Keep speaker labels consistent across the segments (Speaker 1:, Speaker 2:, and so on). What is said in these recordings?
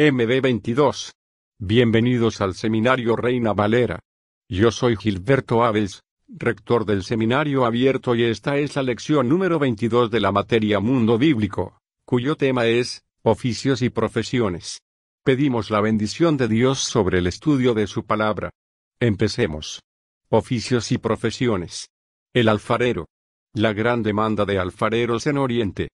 Speaker 1: MB22. Bienvenidos al Seminario Reina Valera. Yo soy Gilberto Aves, rector del Seminario Abierto y esta es la lección número 22 de la materia Mundo Bíblico, cuyo tema es, Oficios y Profesiones. Pedimos la bendición de Dios sobre el estudio de su palabra. Empecemos. Oficios y profesiones. El alfarero. La gran demanda de alfareros en Oriente.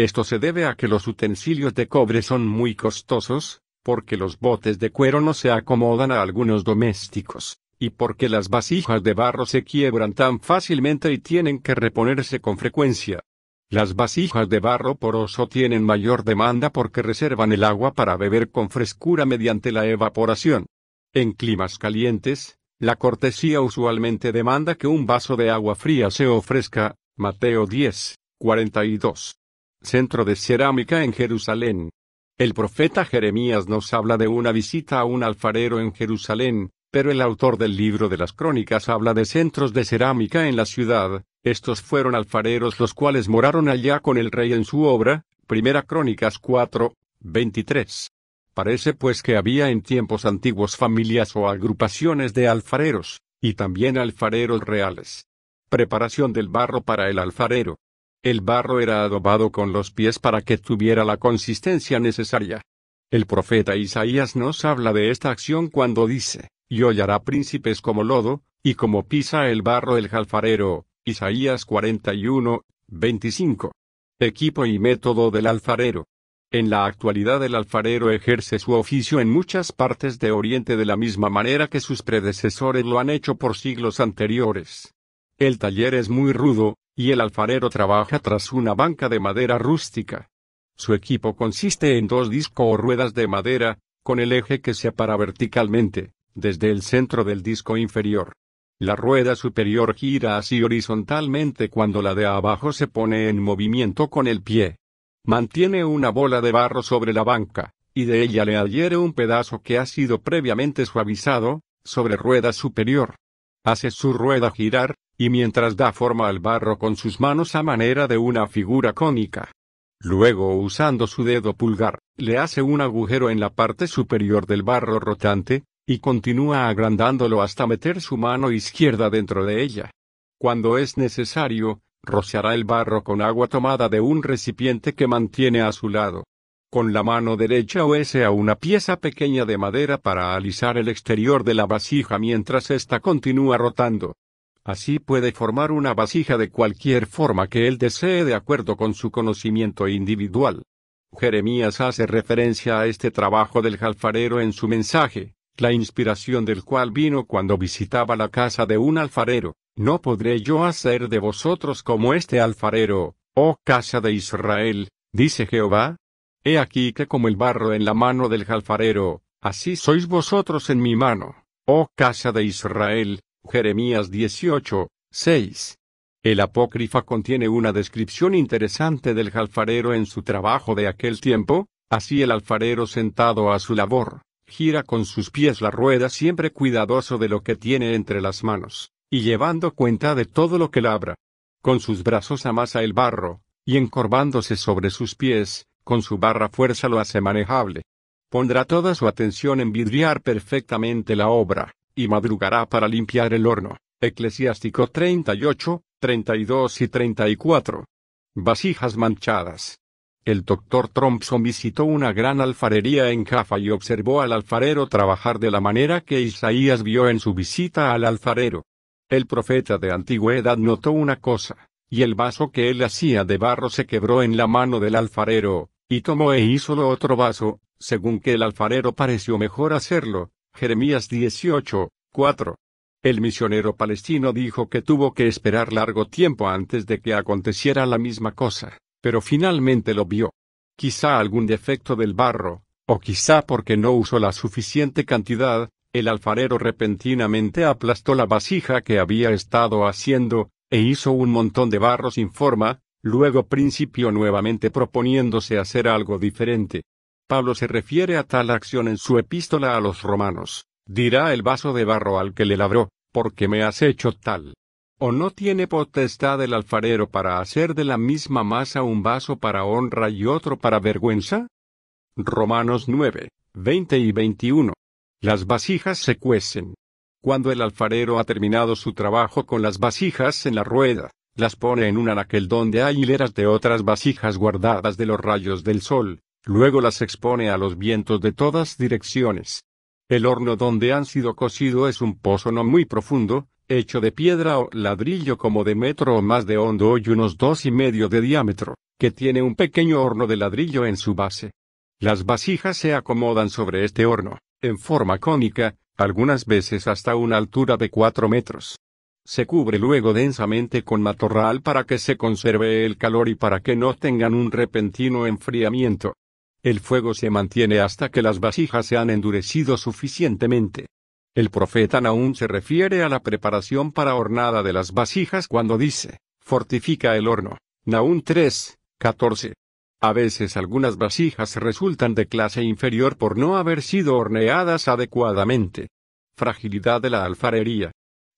Speaker 1: Esto se debe a que los utensilios de cobre son muy costosos, porque los botes de cuero no se acomodan a algunos domésticos, y porque las vasijas de barro se quiebran tan fácilmente y tienen que reponerse con frecuencia. Las vasijas de barro poroso tienen mayor demanda porque reservan el agua para beber con frescura mediante la evaporación. En climas calientes, la cortesía usualmente demanda que un vaso de agua fría se ofrezca, Mateo 10, 42. Centro de Cerámica en Jerusalén. El profeta Jeremías nos habla de una visita a un alfarero en Jerusalén, pero el autor del libro de las crónicas habla de centros de cerámica en la ciudad, estos fueron alfareros los cuales moraron allá con el rey en su obra, Primera Crónicas 4, 23. Parece pues que había en tiempos antiguos familias o agrupaciones de alfareros, y también alfareros reales. Preparación del barro para el alfarero. El barro era adobado con los pies para que tuviera la consistencia necesaria. El profeta Isaías nos habla de esta acción cuando dice, y hollará príncipes como lodo, y como pisa el barro el alfarero. Isaías 41, 25. Equipo y método del alfarero. En la actualidad el alfarero ejerce su oficio en muchas partes de Oriente de la misma manera que sus predecesores lo han hecho por siglos anteriores. El taller es muy rudo, y el alfarero trabaja tras una banca de madera rústica. Su equipo consiste en dos discos o ruedas de madera, con el eje que separa verticalmente, desde el centro del disco inferior. La rueda superior gira así horizontalmente cuando la de abajo se pone en movimiento con el pie. Mantiene una bola de barro sobre la banca, y de ella le adhiere un pedazo que ha sido previamente suavizado, sobre rueda superior. Hace su rueda girar, y mientras da forma al barro con sus manos a manera de una figura cónica. Luego usando su dedo pulgar, le hace un agujero en la parte superior del barro rotante, y continúa agrandándolo hasta meter su mano izquierda dentro de ella. Cuando es necesario, rociará el barro con agua tomada de un recipiente que mantiene a su lado. Con la mano derecha huese a una pieza pequeña de madera para alisar el exterior de la vasija mientras ésta continúa rotando. Así puede formar una vasija de cualquier forma que él desee de acuerdo con su conocimiento individual. Jeremías hace referencia a este trabajo del alfarero en su mensaje, la inspiración del cual vino cuando visitaba la casa de un alfarero. ¿No podré yo hacer de vosotros como este alfarero, oh casa de Israel? dice Jehová. He aquí que como el barro en la mano del alfarero, así sois vosotros en mi mano, oh casa de Israel, Jeremías 18, 6. El apócrifa contiene una descripción interesante del alfarero en su trabajo de aquel tiempo, así el alfarero sentado a su labor, gira con sus pies la rueda siempre cuidadoso de lo que tiene entre las manos, y llevando cuenta de todo lo que labra. Con sus brazos amasa el barro, y encorvándose sobre sus pies, con su barra fuerza lo hace manejable. Pondrá toda su atención en vidriar perfectamente la obra, y madrugará para limpiar el horno. Eclesiástico 38, 32 y 34. Vasijas manchadas. El doctor Thompson visitó una gran alfarería en Jaffa y observó al alfarero trabajar de la manera que Isaías vio en su visita al alfarero. El profeta de antigüedad notó una cosa, y el vaso que él hacía de barro se quebró en la mano del alfarero, y tomó e hízolo otro vaso, según que el alfarero pareció mejor hacerlo, Jeremías 18, 4. El misionero palestino dijo que tuvo que esperar largo tiempo antes de que aconteciera la misma cosa, pero finalmente lo vio. Quizá algún defecto del barro, o quizá porque no usó la suficiente cantidad, el alfarero repentinamente aplastó la vasija que había estado haciendo, e hizo un montón de barro sin forma, luego principió nuevamente proponiéndose hacer algo diferente. Pablo se refiere a tal acción en su epístola a los romanos. Dirá el vaso de barro al que le labró, porque me has hecho tal. ¿O no tiene potestad el alfarero para hacer de la misma masa un vaso para honra y otro para vergüenza? Romanos 9, 20 y 21. Las vasijas se cuecen. Cuando el alfarero ha terminado su trabajo con las vasijas en la rueda, las pone en un anaquel donde hay hileras de otras vasijas guardadas de los rayos del sol, luego las expone a los vientos de todas direcciones. El horno donde han sido cocido es un pozo no muy profundo, hecho de piedra o ladrillo como de metro o más de hondo y unos dos y medio de diámetro, que tiene un pequeño horno de ladrillo en su base. Las vasijas se acomodan sobre este horno, en forma cónica, algunas veces hasta una altura de cuatro metros. Se cubre luego densamente con matorral para que se conserve el calor y para que no tengan un repentino enfriamiento. El fuego se mantiene hasta que las vasijas se han endurecido suficientemente. El profeta Naúm se refiere a la preparación para hornada de las vasijas cuando dice, fortifica el horno. Naúm 3, 14. A veces algunas vasijas resultan de clase inferior por no haber sido horneadas adecuadamente. Fragilidad de la alfarería.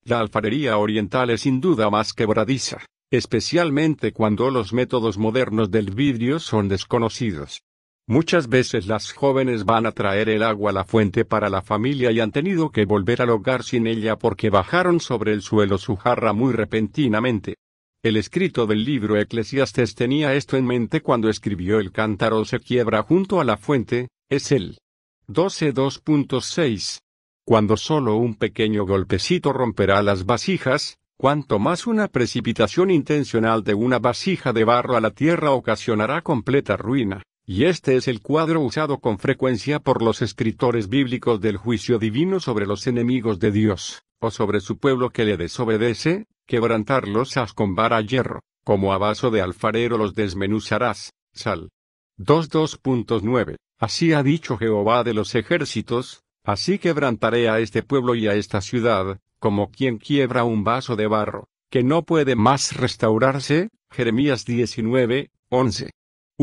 Speaker 1: La alfarería oriental es sin duda más quebradiza, especialmente cuando los métodos modernos del vidrio son desconocidos. Muchas veces las jóvenes van a traer el agua a la fuente para la familia y han tenido que volver al hogar sin ella porque bajaron sobre el suelo su jarra muy repentinamente. El escrito del libro Eclesiastes tenía esto en mente cuando escribió el cántaro se quiebra junto a la fuente, es el 12.2.6. Cuando solo un pequeño golpecito romperá las vasijas, cuanto más una precipitación intencional de una vasija de barro a la tierra ocasionará completa ruina. Y este es el cuadro usado con frecuencia por los escritores bíblicos del juicio divino sobre los enemigos de Dios, o sobre su pueblo que le desobedece, quebrantarlos as con vara hierro, como a vaso de alfarero los desmenuzarás. Sal. 2.2.9. Así ha dicho Jehová de los ejércitos, así quebrantaré a este pueblo y a esta ciudad, como quien quiebra un vaso de barro, que no puede más restaurarse. Jeremías 19, 11.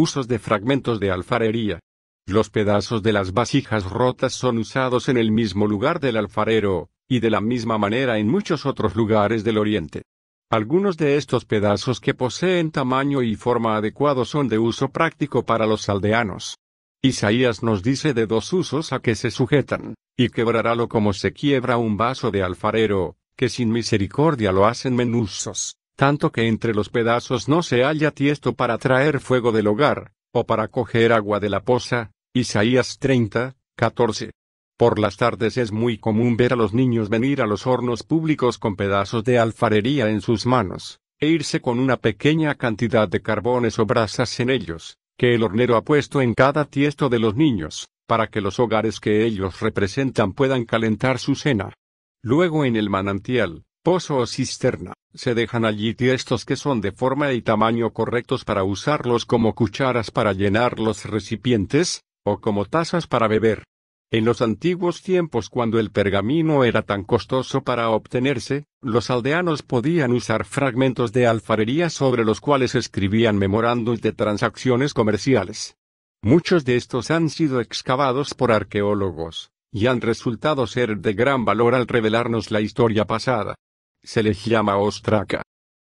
Speaker 1: Usos de fragmentos de alfarería. Los pedazos de las vasijas rotas son usados en el mismo lugar del alfarero, y de la misma manera en muchos otros lugares del Oriente. Algunos de estos pedazos que poseen tamaño y forma adecuado son de uso práctico para los aldeanos. Isaías nos dice de dos usos a que se sujetan, y quebrarálo como se quiebra un vaso de alfarero, que sin misericordia lo hacen menusos, tanto que entre los pedazos no se halla tiesto para traer fuego del hogar, o para coger agua de la poza. Isaías 30, 14. Por las tardes es muy común ver a los niños venir a los hornos públicos con pedazos de alfarería en sus manos, e irse con una pequeña cantidad de carbones o brasas en ellos, que el hornero ha puesto en cada tiesto de los niños, para que los hogares que ellos representan puedan calentar su cena. Luego en el manantial, o cisterna, se dejan allí tiestos que son de forma y tamaño correctos para usarlos como cucharas para llenar los recipientes, o como tazas para beber. En los antiguos tiempos cuando el pergamino era tan costoso para obtenerse, los aldeanos podían usar fragmentos de alfarería sobre los cuales escribían memorándums de transacciones comerciales. Muchos de estos han sido excavados por arqueólogos, y han resultado ser de gran valor al revelarnos la historia pasada. Se les llama ostraca.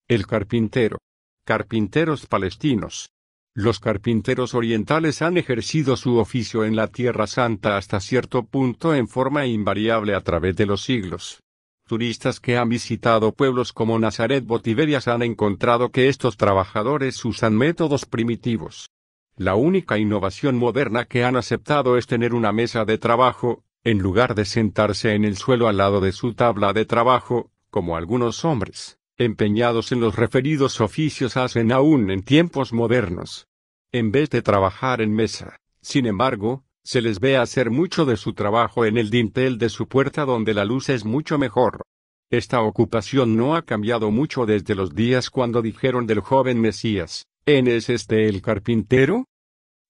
Speaker 1: El carpintero. Carpinteros palestinos. Los carpinteros orientales han ejercido su oficio en la Tierra Santa hasta cierto punto en forma invariable a través de los siglos. Turistas que han visitado pueblos como Nazaret o Tiberias han encontrado que estos trabajadores usan métodos primitivos. La única innovación moderna que han aceptado es tener una mesa de trabajo, en lugar de sentarse en el suelo al lado de su tabla de trabajo, como algunos hombres empeñados en los referidos oficios hacen aún en tiempos modernos. En vez de trabajar en mesa, sin embargo, se les ve hacer mucho de su trabajo en el dintel de su puerta donde la luz es mucho mejor. Esta ocupación no ha cambiado mucho desde los días cuando dijeron del joven Mesías, ¿en es este el carpintero?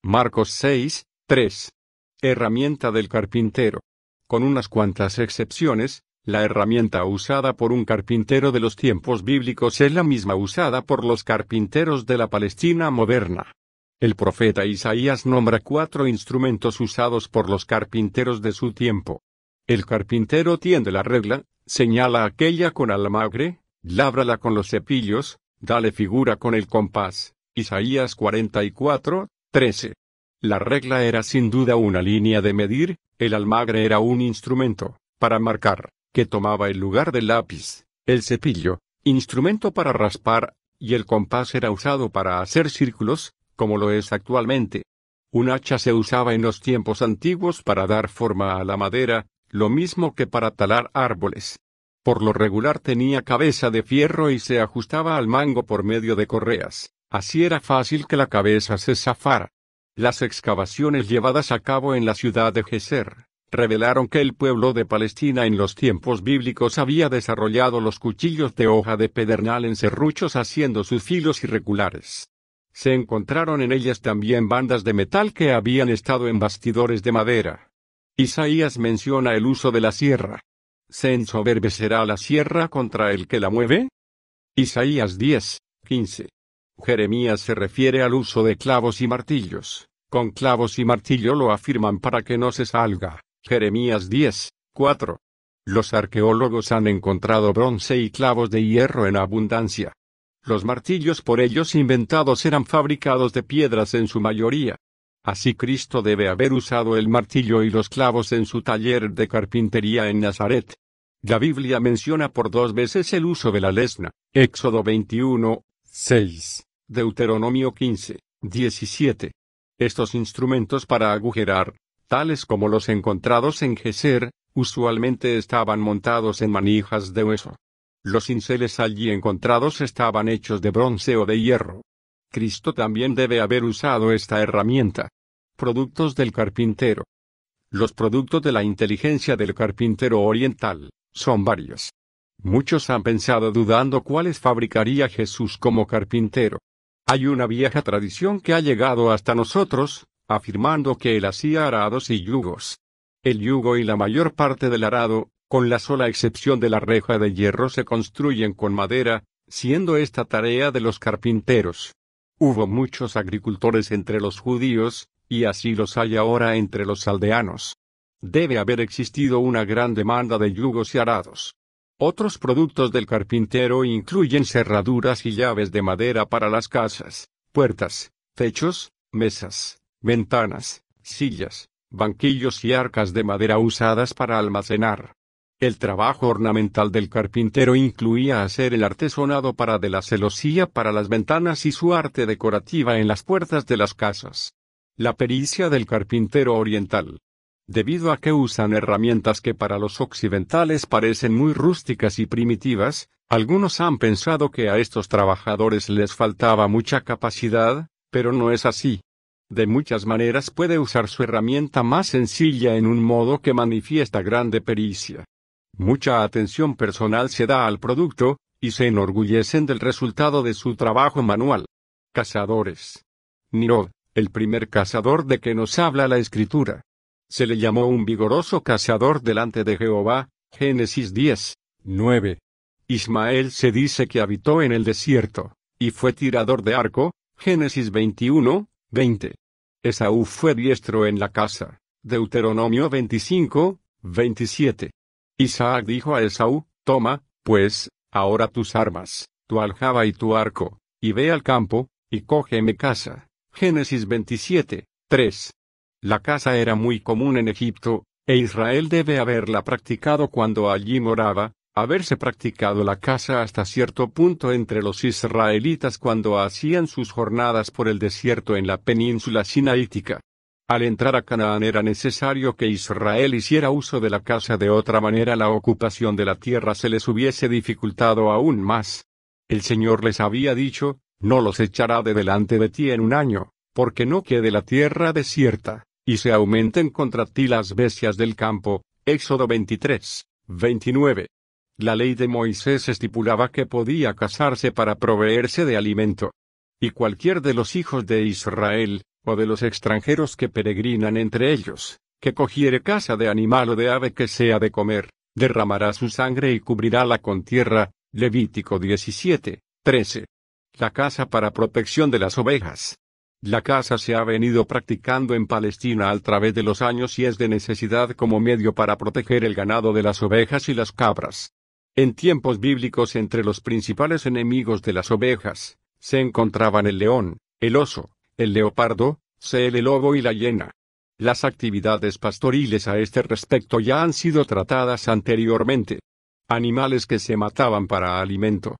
Speaker 1: Marcos 6, 3. Herramienta del carpintero. Con unas cuantas excepciones, la herramienta usada por un carpintero de los tiempos bíblicos es la misma usada por los carpinteros de la Palestina moderna. El profeta Isaías nombra cuatro instrumentos usados por los carpinteros de su tiempo. El carpintero tiende la regla, señala aquella con almagre, lábrala con los cepillos, dale figura con el compás. Isaías 44, 13. La regla era sin duda una línea de medir, el almagre era un instrumento, para marcar, que tomaba el lugar del lápiz, el cepillo, instrumento para raspar, y el compás era usado para hacer círculos, como lo es actualmente. Un hacha se usaba en los tiempos antiguos para dar forma a la madera, lo mismo que para talar árboles. Por lo regular tenía cabeza de fierro y se ajustaba al mango por medio de correas, así era fácil que la cabeza se zafara. Las excavaciones llevadas a cabo en la ciudad de Geser revelaron que el pueblo de Palestina en los tiempos bíblicos había desarrollado los cuchillos de hoja de pedernal en serruchos haciendo sus filos irregulares. Se encontraron en ellas también bandas de metal que habían estado en bastidores de madera. Isaías menciona el uso de la sierra. ¿Se ensoberbecerá la sierra contra el que la mueve? Isaías 10, 15. Jeremías se refiere al uso de clavos y martillos. Con clavos y martillo lo afirman para que no se salga. Jeremías 10, 4. Los arqueólogos han encontrado bronce y clavos de hierro en abundancia. Los martillos por ellos inventados eran fabricados de piedras en su mayoría. Así Cristo debe haber usado el martillo y los clavos en su taller de carpintería en Nazaret. La Biblia menciona por dos veces el uso de la lesna. Éxodo 21, 6. Deuteronomio 15, 17. Estos instrumentos para agujerar, tales como los encontrados en Geser, usualmente estaban montados en manijas de hueso. Los cinceles allí encontrados estaban hechos de bronce o de hierro. Cristo también debe haber usado esta herramienta. Productos del carpintero. Los productos de la inteligencia del carpintero oriental son varios. Muchos han pensado dudando cuáles fabricaría Jesús como carpintero. Hay una vieja tradición que ha llegado hasta nosotros, afirmando que él hacía arados y yugos. El yugo y la mayor parte del arado, con la sola excepción de la reja de hierro, se construyen con madera, siendo esta tarea de los carpinteros. Hubo muchos agricultores entre los judíos, y así los hay ahora entre los aldeanos. Debe haber existido una gran demanda de yugos y arados. Otros productos del carpintero incluyen cerraduras y llaves de madera para las casas, puertas, techos, mesas, ventanas, sillas, banquillos y arcas de madera usadas para almacenar. El trabajo ornamental del carpintero incluía hacer el artesonado para de la celosía para las ventanas y su arte decorativa en las puertas de las casas. La pericia del carpintero oriental debido a que usan herramientas que para los occidentales parecen muy rústicas y primitivas, algunos han pensado que a estos trabajadores les faltaba mucha capacidad, pero no es así. De muchas maneras puede usar su herramienta más sencilla en un modo que manifiesta grande pericia. Mucha atención personal se da al producto, y se enorgullecen del resultado de su trabajo manual. Cazadores. Nirod, el primer cazador de que nos habla la escritura, se le llamó un vigoroso cazador delante de Jehová, Génesis 10, 9. Ismael se dice que habitó en el desierto, y fue tirador de arco, Génesis 21, 20. Esaú fue diestro en la casa, Deuteronomio 25, 27. Isaac dijo a Esaú, Toma, pues, ahora tus armas, tu aljaba y tu arco, y ve al campo, y cógeme casa. Génesis 27, 3. La caza era muy común en Egipto, e Israel debe haberla practicado cuando allí moraba, haberse practicado la caza hasta cierto punto entre los israelitas cuando hacían sus jornadas por el desierto en la península sinaítica. Al entrar a Canaán era necesario que Israel hiciera uso de la caza de otra manera la ocupación de la tierra se les hubiese dificultado aún más. El Señor les había dicho, no los echará de delante de ti en un año, porque no quede la tierra desierta y se aumenten contra ti las bestias del campo. Éxodo 23, 29. La ley de Moisés estipulaba que podía casarse para proveerse de alimento. Y cualquier de los hijos de Israel, o de los extranjeros que peregrinan entre ellos, que cogiere casa de animal o de ave que sea de comer, derramará su sangre y cubrirála con tierra. Levítico 17, 13. La casa para protección de las ovejas. La caza se ha venido practicando en Palestina a través de los años y es de necesidad como medio para proteger el ganado de las ovejas y las cabras. En tiempos bíblicos entre los principales enemigos de las ovejas, se encontraban el león, el oso, el leopardo. El lobo y la hiena. Las actividades pastoriles a este respecto ya han sido tratadas anteriormente. Animales que se mataban para alimento.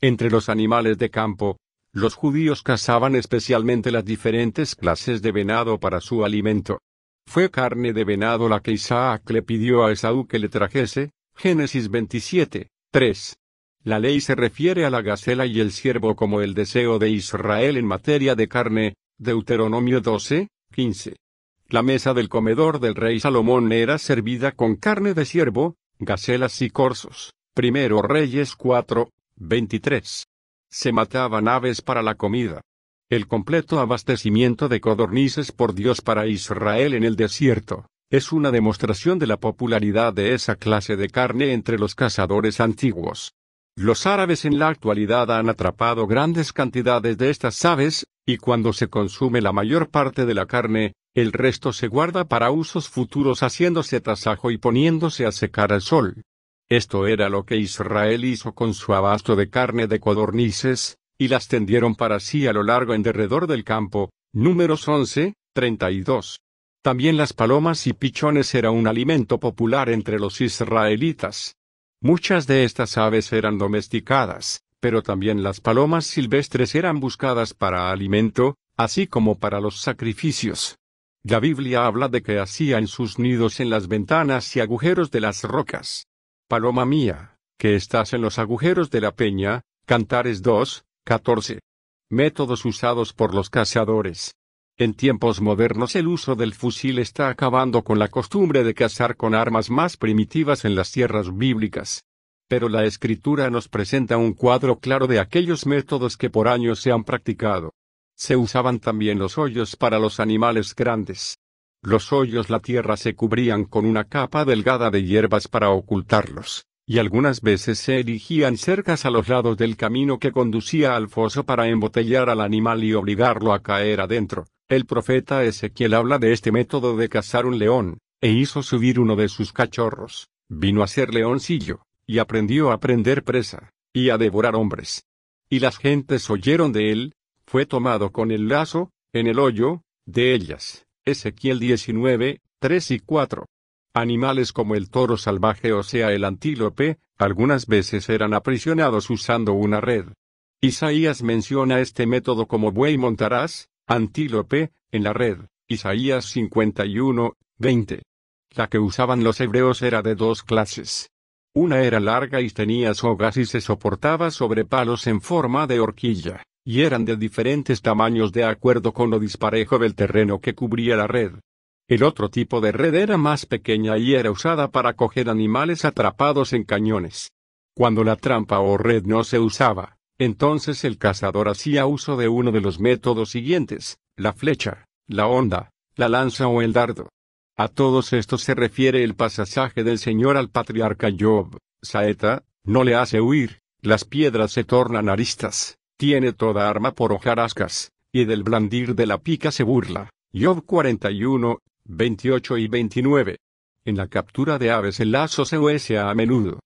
Speaker 1: Entre los animales de campo, los judíos cazaban especialmente las diferentes clases de venado para su alimento. Fue carne de venado la que Isaac le pidió a Esaú que le trajese, Génesis 27, 3. La ley se refiere a la gacela y el ciervo como el deseo de Israel en materia de carne, Deuteronomio 12, 15. La mesa del comedor del rey Salomón era servida con carne de ciervo, gacelas y corzos. Primero Reyes 4, 23. Se mataban aves para la comida. El completo abastecimiento de codornices por Dios para Israel en el desierto, es una demostración de la popularidad de esa clase de carne entre los cazadores antiguos. Los árabes en la actualidad han atrapado grandes cantidades de estas aves, y cuando se consume la mayor parte de la carne, el resto se guarda para usos futuros haciéndose tasajo y poniéndose a secar al sol. Esto era lo que Israel hizo con su abasto de carne de codornices, y las tendieron para sí a lo largo en derredor del campo. Números 11, 32. También las palomas y pichones era un alimento popular entre los israelitas. Muchas de estas aves eran domesticadas, pero también las palomas silvestres eran buscadas para alimento, así como para los sacrificios. La Biblia habla de que hacían sus nidos en las ventanas y agujeros de las rocas. Paloma mía, que estás en los agujeros de la peña, Cantares 2, 14. Métodos usados por los cazadores. En tiempos modernos el uso del fusil está acabando con la costumbre de cazar con armas más primitivas en las tierras bíblicas. Pero la escritura nos presenta un cuadro claro de aquellos métodos que por años se han practicado. Se usaban también los hoyos para los animales grandes. Los hoyos la tierra se cubrían con una capa delgada de hierbas para ocultarlos, y algunas veces se erigían cercas a los lados del camino que conducía al foso para embotellar al animal y obligarlo a caer adentro. El profeta Ezequiel habla de este método de cazar un león, e hizo subir uno de sus cachorros, vino a ser leoncillo, y aprendió a prender presa, y a devorar hombres. Y las gentes oyeron de él, fue tomado con el lazo, en el hoyo, de ellas. Ezequiel 19, 3 y 4. Animales como el toro salvaje o sea el antílope, algunas veces eran aprisionados usando una red. Isaías menciona este método como buey montarás, antílope, en la red. Isaías 51, 20. La que usaban los hebreos era de dos clases. Una era larga y tenía sogas y se soportaba sobre palos en forma de horquilla y eran de diferentes tamaños de acuerdo con lo disparejo del terreno que cubría la red. El otro tipo de red era más pequeña y era usada para coger animales atrapados en cañones. Cuando la trampa o red no se usaba, entonces el cazador hacía uso de uno de los métodos siguientes, la flecha, la onda, la lanza o el dardo. A todos estos se refiere el pasaje del Señor al patriarca Job, Saeta, no le hace huir, las piedras se tornan aristas, tiene toda arma por hojarascas, y del blandir de la pica se burla. Job 41, 28 y 29. En la captura de aves el lazo se huese a menudo.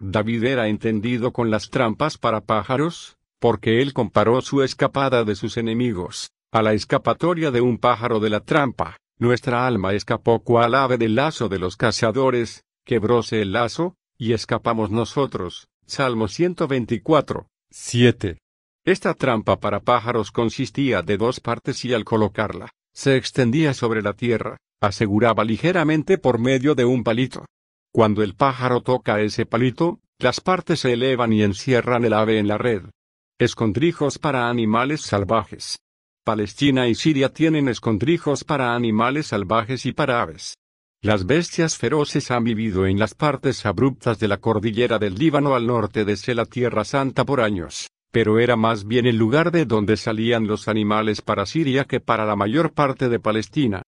Speaker 1: David era entendido con las trampas para pájaros, porque él comparó su escapada de sus enemigos, a la escapatoria de un pájaro de la trampa. Nuestra alma escapó cual ave del lazo de los cazadores, quebróse el lazo, y escapamos nosotros. Salmo 124, 7. Esta trampa para pájaros consistía de dos partes y al colocarla, se extendía sobre la tierra, aseguraba ligeramente por medio de un palito. Cuando el pájaro toca ese palito, las partes se elevan y encierran el ave en la red. Escondrijos para animales salvajes. Palestina y Siria tienen escondrijos para animales salvajes y para aves. Las bestias feroces han vivido en las partes abruptas de la cordillera del Líbano al norte de la Tierra Santa por años pero era más bien el lugar de donde salían los animales para Siria que para la mayor parte de Palestina.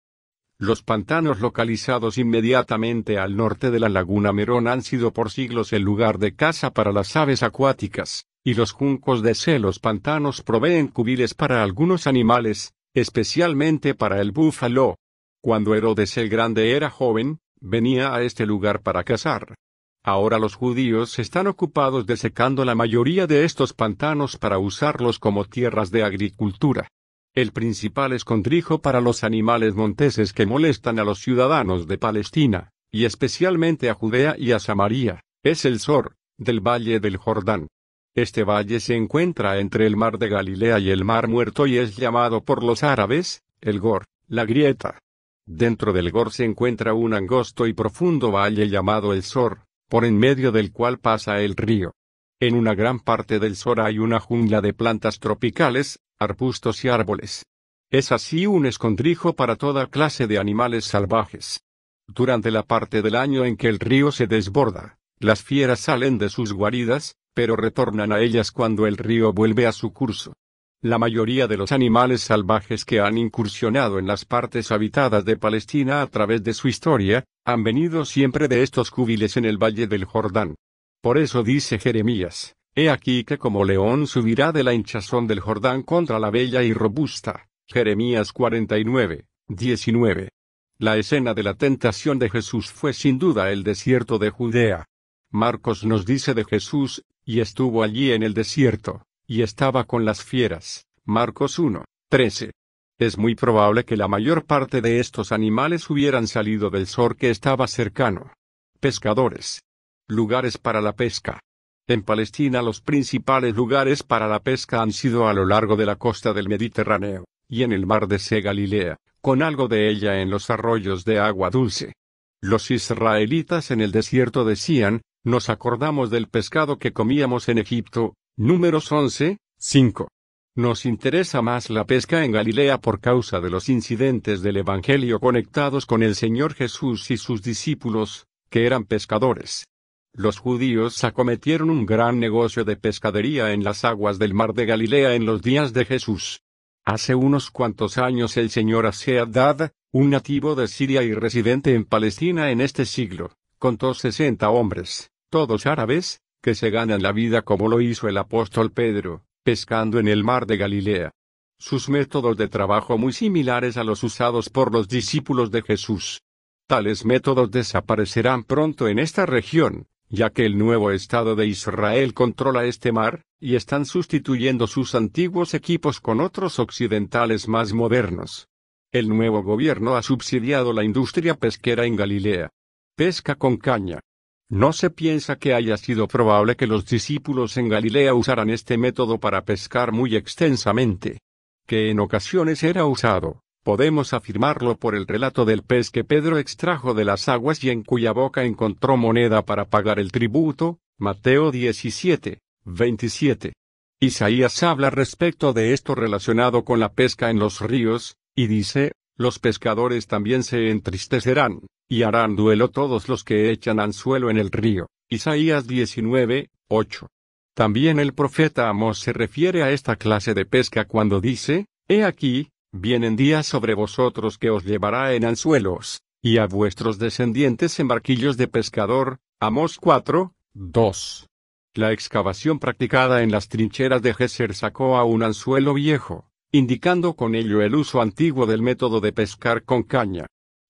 Speaker 1: Los pantanos localizados inmediatamente al norte de la laguna Merón han sido por siglos el lugar de caza para las aves acuáticas, y los juncos de celos pantanos proveen cubiles para algunos animales, especialmente para el búfalo. Cuando Herodes el Grande era joven, venía a este lugar para cazar. Ahora los judíos están ocupados desecando la mayoría de estos pantanos para usarlos como tierras de agricultura. El principal escondrijo para los animales monteses que molestan a los ciudadanos de Palestina, y especialmente a Judea y a Samaria, es el Sor, del valle del Jordán. Este valle se encuentra entre el mar de Galilea y el mar muerto y es llamado por los árabes, el Gor, la grieta. Dentro del Gor se encuentra un angosto y profundo valle llamado el Sor, por en medio del cual pasa el río. En una gran parte del Sor hay una jungla de plantas tropicales, arbustos y árboles. Es así un escondrijo para toda clase de animales salvajes. Durante la parte del año en que el río se desborda, las fieras salen de sus guaridas, pero retornan a ellas cuando el río vuelve a su curso. La mayoría de los animales salvajes que han incursionado en las partes habitadas de Palestina a través de su historia, han venido siempre de estos cúbiles en el valle del Jordán. Por eso dice Jeremías, He aquí que como león subirá de la hinchazón del Jordán contra la bella y robusta. Jeremías 49, 19. La escena de la tentación de Jesús fue sin duda el desierto de Judea. Marcos nos dice de Jesús, y estuvo allí en el desierto, y estaba con las fieras. Marcos 1, 13. Es muy probable que la mayor parte de estos animales hubieran salido del Sor que estaba cercano. Pescadores. Lugares para la pesca. En Palestina los principales lugares para la pesca han sido a lo largo de la costa del Mediterráneo, y en el mar de Se Galilea, con algo de ella en los arroyos de agua dulce. Los israelitas en el desierto decían, nos acordamos del pescado que comíamos en Egipto, números 11, 5. Nos interesa más la pesca en Galilea por causa de los incidentes del Evangelio conectados con el Señor Jesús y sus discípulos, que eran pescadores. Los judíos acometieron un gran negocio de pescadería en las aguas del mar de Galilea en los días de Jesús. Hace unos cuantos años el señor Aseadad, un nativo de Siria y residente en Palestina en este siglo, contó sesenta hombres, todos árabes, que se ganan la vida como lo hizo el apóstol Pedro, pescando en el mar de Galilea. Sus métodos de trabajo muy similares a los usados por los discípulos de Jesús. Tales métodos desaparecerán pronto en esta región, ya que el nuevo Estado de Israel controla este mar, y están sustituyendo sus antiguos equipos con otros occidentales más modernos. El nuevo gobierno ha subsidiado la industria pesquera en Galilea. Pesca con caña. No se piensa que haya sido probable que los discípulos en Galilea usaran este método para pescar muy extensamente. Que en ocasiones era usado, Podemos afirmarlo por el relato del pez que Pedro extrajo de las aguas y en cuya boca encontró moneda para pagar el tributo, Mateo 17, 27. Isaías habla respecto de esto relacionado con la pesca en los ríos, y dice, los pescadores también se entristecerán, y harán duelo todos los que echan anzuelo en el río. Isaías 19, 8. También el profeta Amós se refiere a esta clase de pesca cuando dice, He aquí, Vienen días sobre vosotros que os llevará en anzuelos, y a vuestros descendientes en barquillos de pescador. Amos 4, 2. La excavación practicada en las trincheras de Gesser sacó a un anzuelo viejo, indicando con ello el uso antiguo del método de pescar con caña.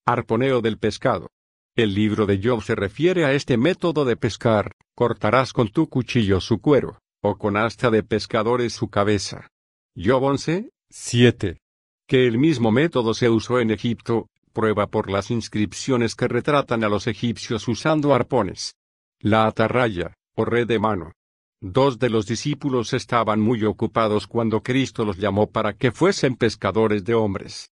Speaker 1: Arponeo del pescado. El libro de Job se refiere a este método de pescar, cortarás con tu cuchillo su cuero, o con asta de pescadores su cabeza. Job 11, 7. Que el mismo método se usó en Egipto, prueba por las inscripciones que retratan a los egipcios usando arpones. La atarraya, o red de mano. Dos de los discípulos estaban muy ocupados cuando Cristo los llamó para que fuesen pescadores de hombres.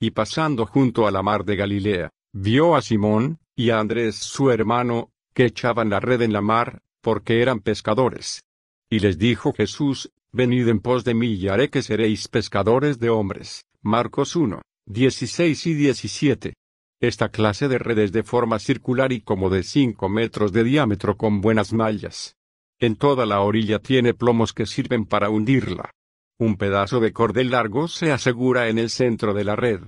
Speaker 1: Y pasando junto a la mar de Galilea, vio a Simón, y a Andrés su hermano, que echaban la red en la mar, porque eran pescadores. Y les dijo Jesús, Venid en pos de mí y haré que seréis pescadores de hombres. Marcos 1, 16 y 17. Esta clase de redes de forma circular y como de 5 metros de diámetro con buenas mallas. En toda la orilla tiene plomos que sirven para hundirla. Un pedazo de cordel largo se asegura en el centro de la red.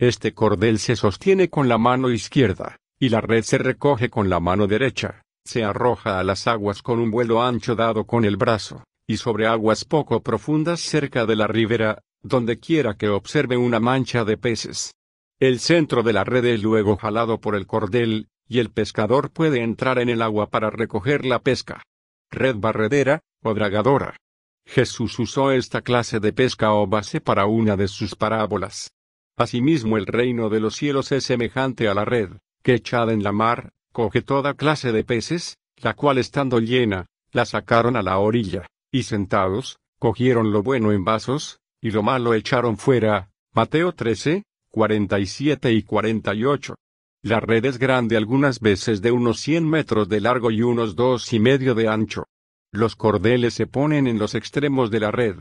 Speaker 1: Este cordel se sostiene con la mano izquierda, y la red se recoge con la mano derecha. Se arroja a las aguas con un vuelo ancho dado con el brazo y sobre aguas poco profundas cerca de la ribera, donde quiera que observe una mancha de peces. El centro de la red es luego jalado por el cordel, y el pescador puede entrar en el agua para recoger la pesca. Red barredera, o dragadora. Jesús usó esta clase de pesca o base para una de sus parábolas. Asimismo el reino de los cielos es semejante a la red, que echada en la mar, coge toda clase de peces, la cual estando llena, la sacaron a la orilla, y sentados, cogieron lo bueno en vasos, y lo malo echaron fuera. Mateo 13, 47 y 48. La red es grande algunas veces de unos 100 metros de largo y unos dos y medio de ancho. Los cordeles se ponen en los extremos de la red.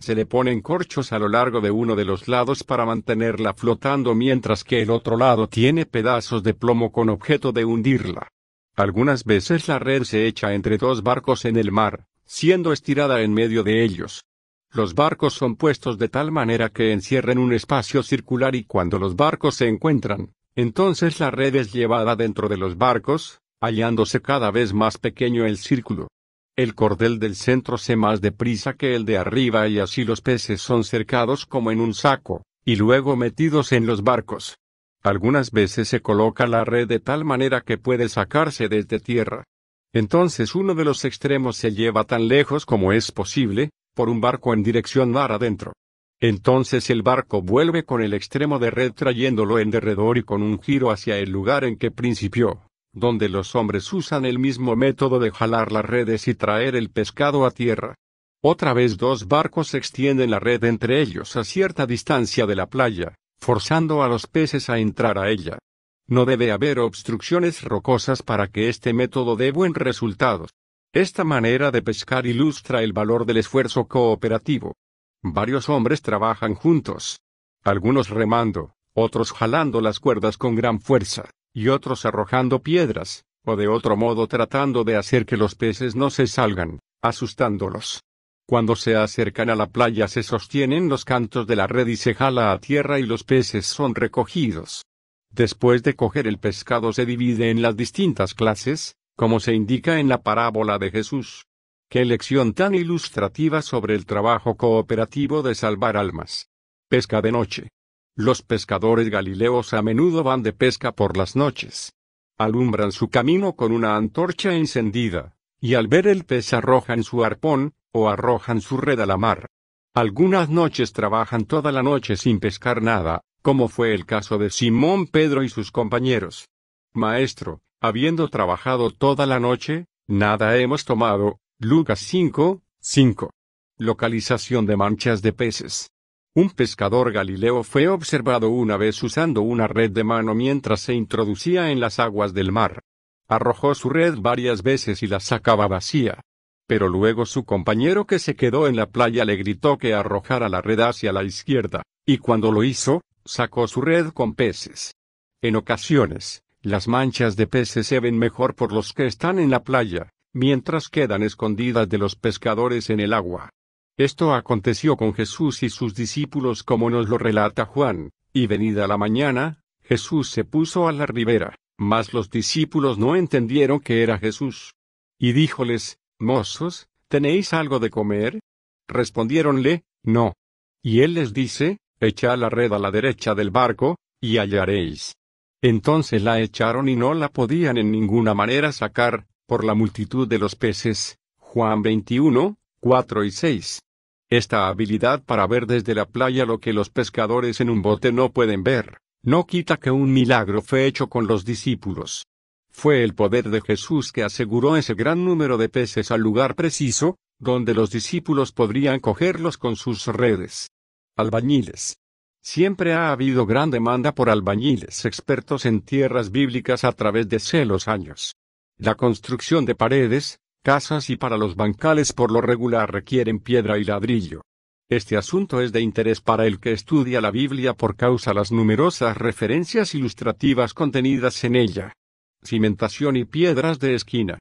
Speaker 1: Se le ponen corchos a lo largo de uno de los lados para mantenerla flotando mientras que el otro lado tiene pedazos de plomo con objeto de hundirla. Algunas veces la red se echa entre dos barcos en el mar, siendo estirada en medio de ellos. Los barcos son puestos de tal manera que encierren un espacio circular y cuando los barcos se encuentran, entonces la red es llevada dentro de los barcos, hallándose cada vez más pequeño el círculo. El cordel del centro se más deprisa que el de arriba y así los peces son cercados como en un saco, y luego metidos en los barcos. Algunas veces se coloca la red de tal manera que puede sacarse desde tierra. Entonces uno de los extremos se lleva tan lejos como es posible, por un barco en dirección mar adentro. Entonces el barco vuelve con el extremo de red trayéndolo en derredor y con un giro hacia el lugar en que principió donde los hombres usan el mismo método de jalar las redes y traer el pescado a tierra. Otra vez dos barcos extienden la red entre ellos a cierta distancia de la playa, forzando a los peces a entrar a ella. No debe haber obstrucciones rocosas para que este método dé buen resultado. Esta manera de pescar ilustra el valor del esfuerzo cooperativo. Varios hombres trabajan juntos. Algunos remando, otros jalando las cuerdas con gran fuerza y otros arrojando piedras, o de otro modo tratando de hacer que los peces no se salgan, asustándolos. Cuando se acercan a la playa se sostienen los cantos de la red y se jala a tierra y los peces son recogidos. Después de coger el pescado se divide en las distintas clases, como se indica en la parábola de Jesús. Qué lección tan ilustrativa sobre el trabajo cooperativo de salvar almas. Pesca de noche. Los pescadores galileos a menudo van de pesca por las noches. Alumbran su camino con una antorcha encendida, y al ver el pez arrojan su arpón, o arrojan su red a la mar. Algunas noches trabajan toda la noche sin pescar nada, como fue el caso de Simón Pedro y sus compañeros. Maestro, habiendo trabajado toda la noche, nada hemos tomado. Lucas 5, 5. Localización de manchas de peces. Un pescador galileo fue observado una vez usando una red de mano mientras se introducía en las aguas del mar. Arrojó su red varias veces y la sacaba vacía. Pero luego su compañero que se quedó en la playa le gritó que arrojara la red hacia la izquierda, y cuando lo hizo, sacó su red con peces. En ocasiones, las manchas de peces se ven mejor por los que están en la playa, mientras quedan escondidas de los pescadores en el agua. Esto aconteció con Jesús y sus discípulos como nos lo relata Juan, y venida la mañana, Jesús se puso a la ribera, mas los discípulos no entendieron que era Jesús. Y díjoles, Mozos, ¿tenéis algo de comer? Respondiéronle, No. Y él les dice, Echad la red a la derecha del barco, y hallaréis. Entonces la echaron y no la podían en ninguna manera sacar, por la multitud de los peces. Juan 21, 4 y 6. Esta habilidad para ver desde la playa lo que los pescadores en un bote no pueden ver, no quita que un milagro fue hecho con los discípulos. Fue el poder de Jesús que aseguró ese gran número de peces al lugar preciso, donde los discípulos podrían cogerlos con sus redes. Albañiles. Siempre ha habido gran demanda por albañiles expertos en tierras bíblicas a través de los años. La construcción de paredes, casas y para los bancales por lo regular requieren piedra y ladrillo. Este asunto es de interés para el que estudia la Biblia por causa las numerosas referencias ilustrativas contenidas en ella. Cimentación y piedras de esquina.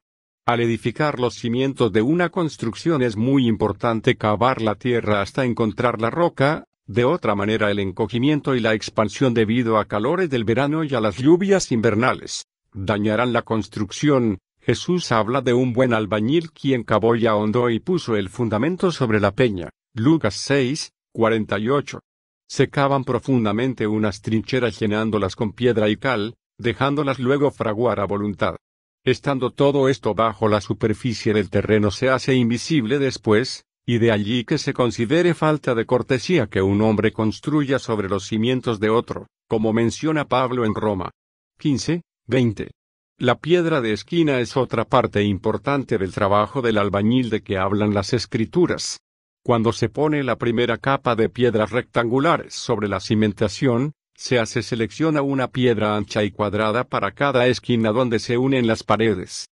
Speaker 1: Al edificar los cimientos de una construcción es muy importante cavar la tierra hasta encontrar la roca, de otra manera el encogimiento y la expansión debido a calores del verano y a las lluvias invernales dañarán la construcción, Jesús habla de un buen albañil quien cavó y ahondó y puso el fundamento sobre la peña. Lucas 6, 48. Se cavan profundamente unas trincheras llenándolas con piedra y cal, dejándolas luego fraguar a voluntad. Estando todo esto bajo la superficie del terreno se hace invisible después, y de allí que se considere falta de cortesía que un hombre construya sobre los cimientos de otro, como menciona Pablo en Roma. 15, 20. La piedra de esquina es otra parte importante del trabajo del albañil de que hablan las escrituras. Cuando se pone la primera capa de piedras rectangulares sobre la cimentación, se hace selecciona una piedra ancha y cuadrada para cada esquina donde se unen las paredes.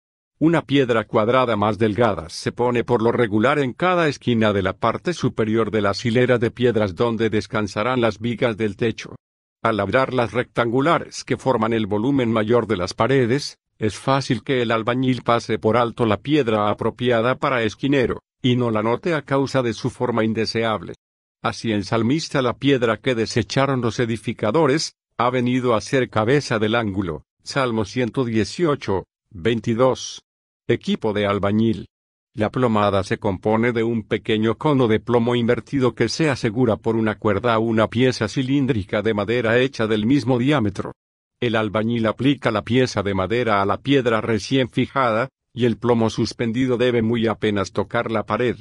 Speaker 1: Una piedra cuadrada más delgada se pone por lo regular en cada esquina de la parte superior de la hilera de piedras donde descansarán las vigas del techo. Al labrar las rectangulares que forman el volumen mayor de las paredes, es fácil que el albañil pase por alto la piedra apropiada para esquinero, y no la note a causa de su forma indeseable. Así el salmista la piedra que desecharon los edificadores, ha venido a ser cabeza del ángulo. Salmo 118, 22. Equipo de albañil. La plomada se compone de un pequeño cono de plomo invertido que se asegura por una cuerda a una pieza cilíndrica de madera hecha del mismo diámetro. El albañil aplica la pieza de madera a la piedra recién fijada, y el plomo suspendido debe muy apenas tocar la pared.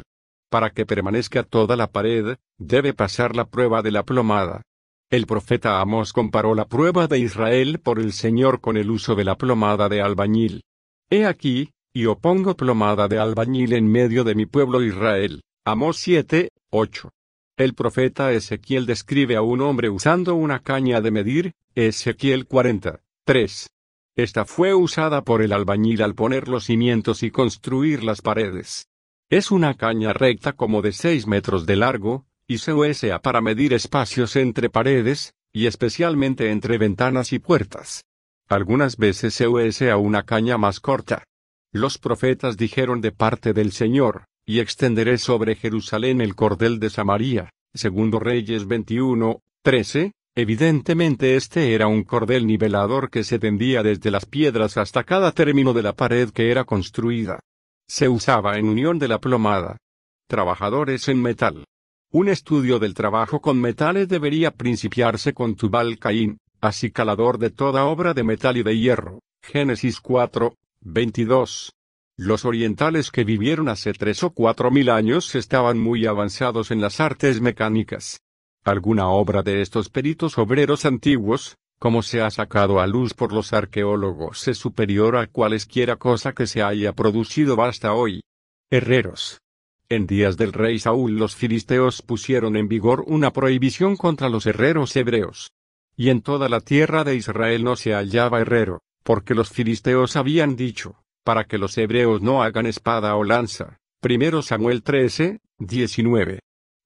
Speaker 1: Para que permanezca toda la pared, debe pasar la prueba de la plomada. El profeta Amos comparó la prueba de Israel por el Señor con el uso de la plomada de albañil. He aquí, y opongo plomada de albañil en medio de mi pueblo Israel. Amos 7, 8. El profeta Ezequiel describe a un hombre usando una caña de medir, Ezequiel 40, 3. Esta fue usada por el albañil al poner los cimientos y construir las paredes. Es una caña recta como de 6 metros de largo, y se usa para medir espacios entre paredes, y especialmente entre ventanas y puertas. Algunas veces se usa una caña más corta. Los profetas dijeron de parte del Señor, y extenderé sobre Jerusalén el cordel de Samaria. Segundo Reyes 21, 13. Evidentemente este era un cordel nivelador que se tendía desde las piedras hasta cada término de la pared que era construida. Se usaba en unión de la plomada. Trabajadores en metal. Un estudio del trabajo con metales debería principiarse con Tubal Caín, acicalador de toda obra de metal y de hierro. Génesis 4, 22. Los orientales que vivieron hace tres o cuatro mil años estaban muy avanzados en las artes mecánicas. Alguna obra de estos peritos obreros antiguos, como se ha sacado a luz por los arqueólogos, es superior a cualesquiera cosa que se haya producido hasta hoy. Herreros, en días del rey Saúl los filisteos pusieron en vigor una prohibición contra los herreros hebreos. Y en toda la tierra de Israel no se hallaba herrero, porque los filisteos habían dicho, para que los hebreos no hagan espada o lanza. Primero Samuel 13, 19.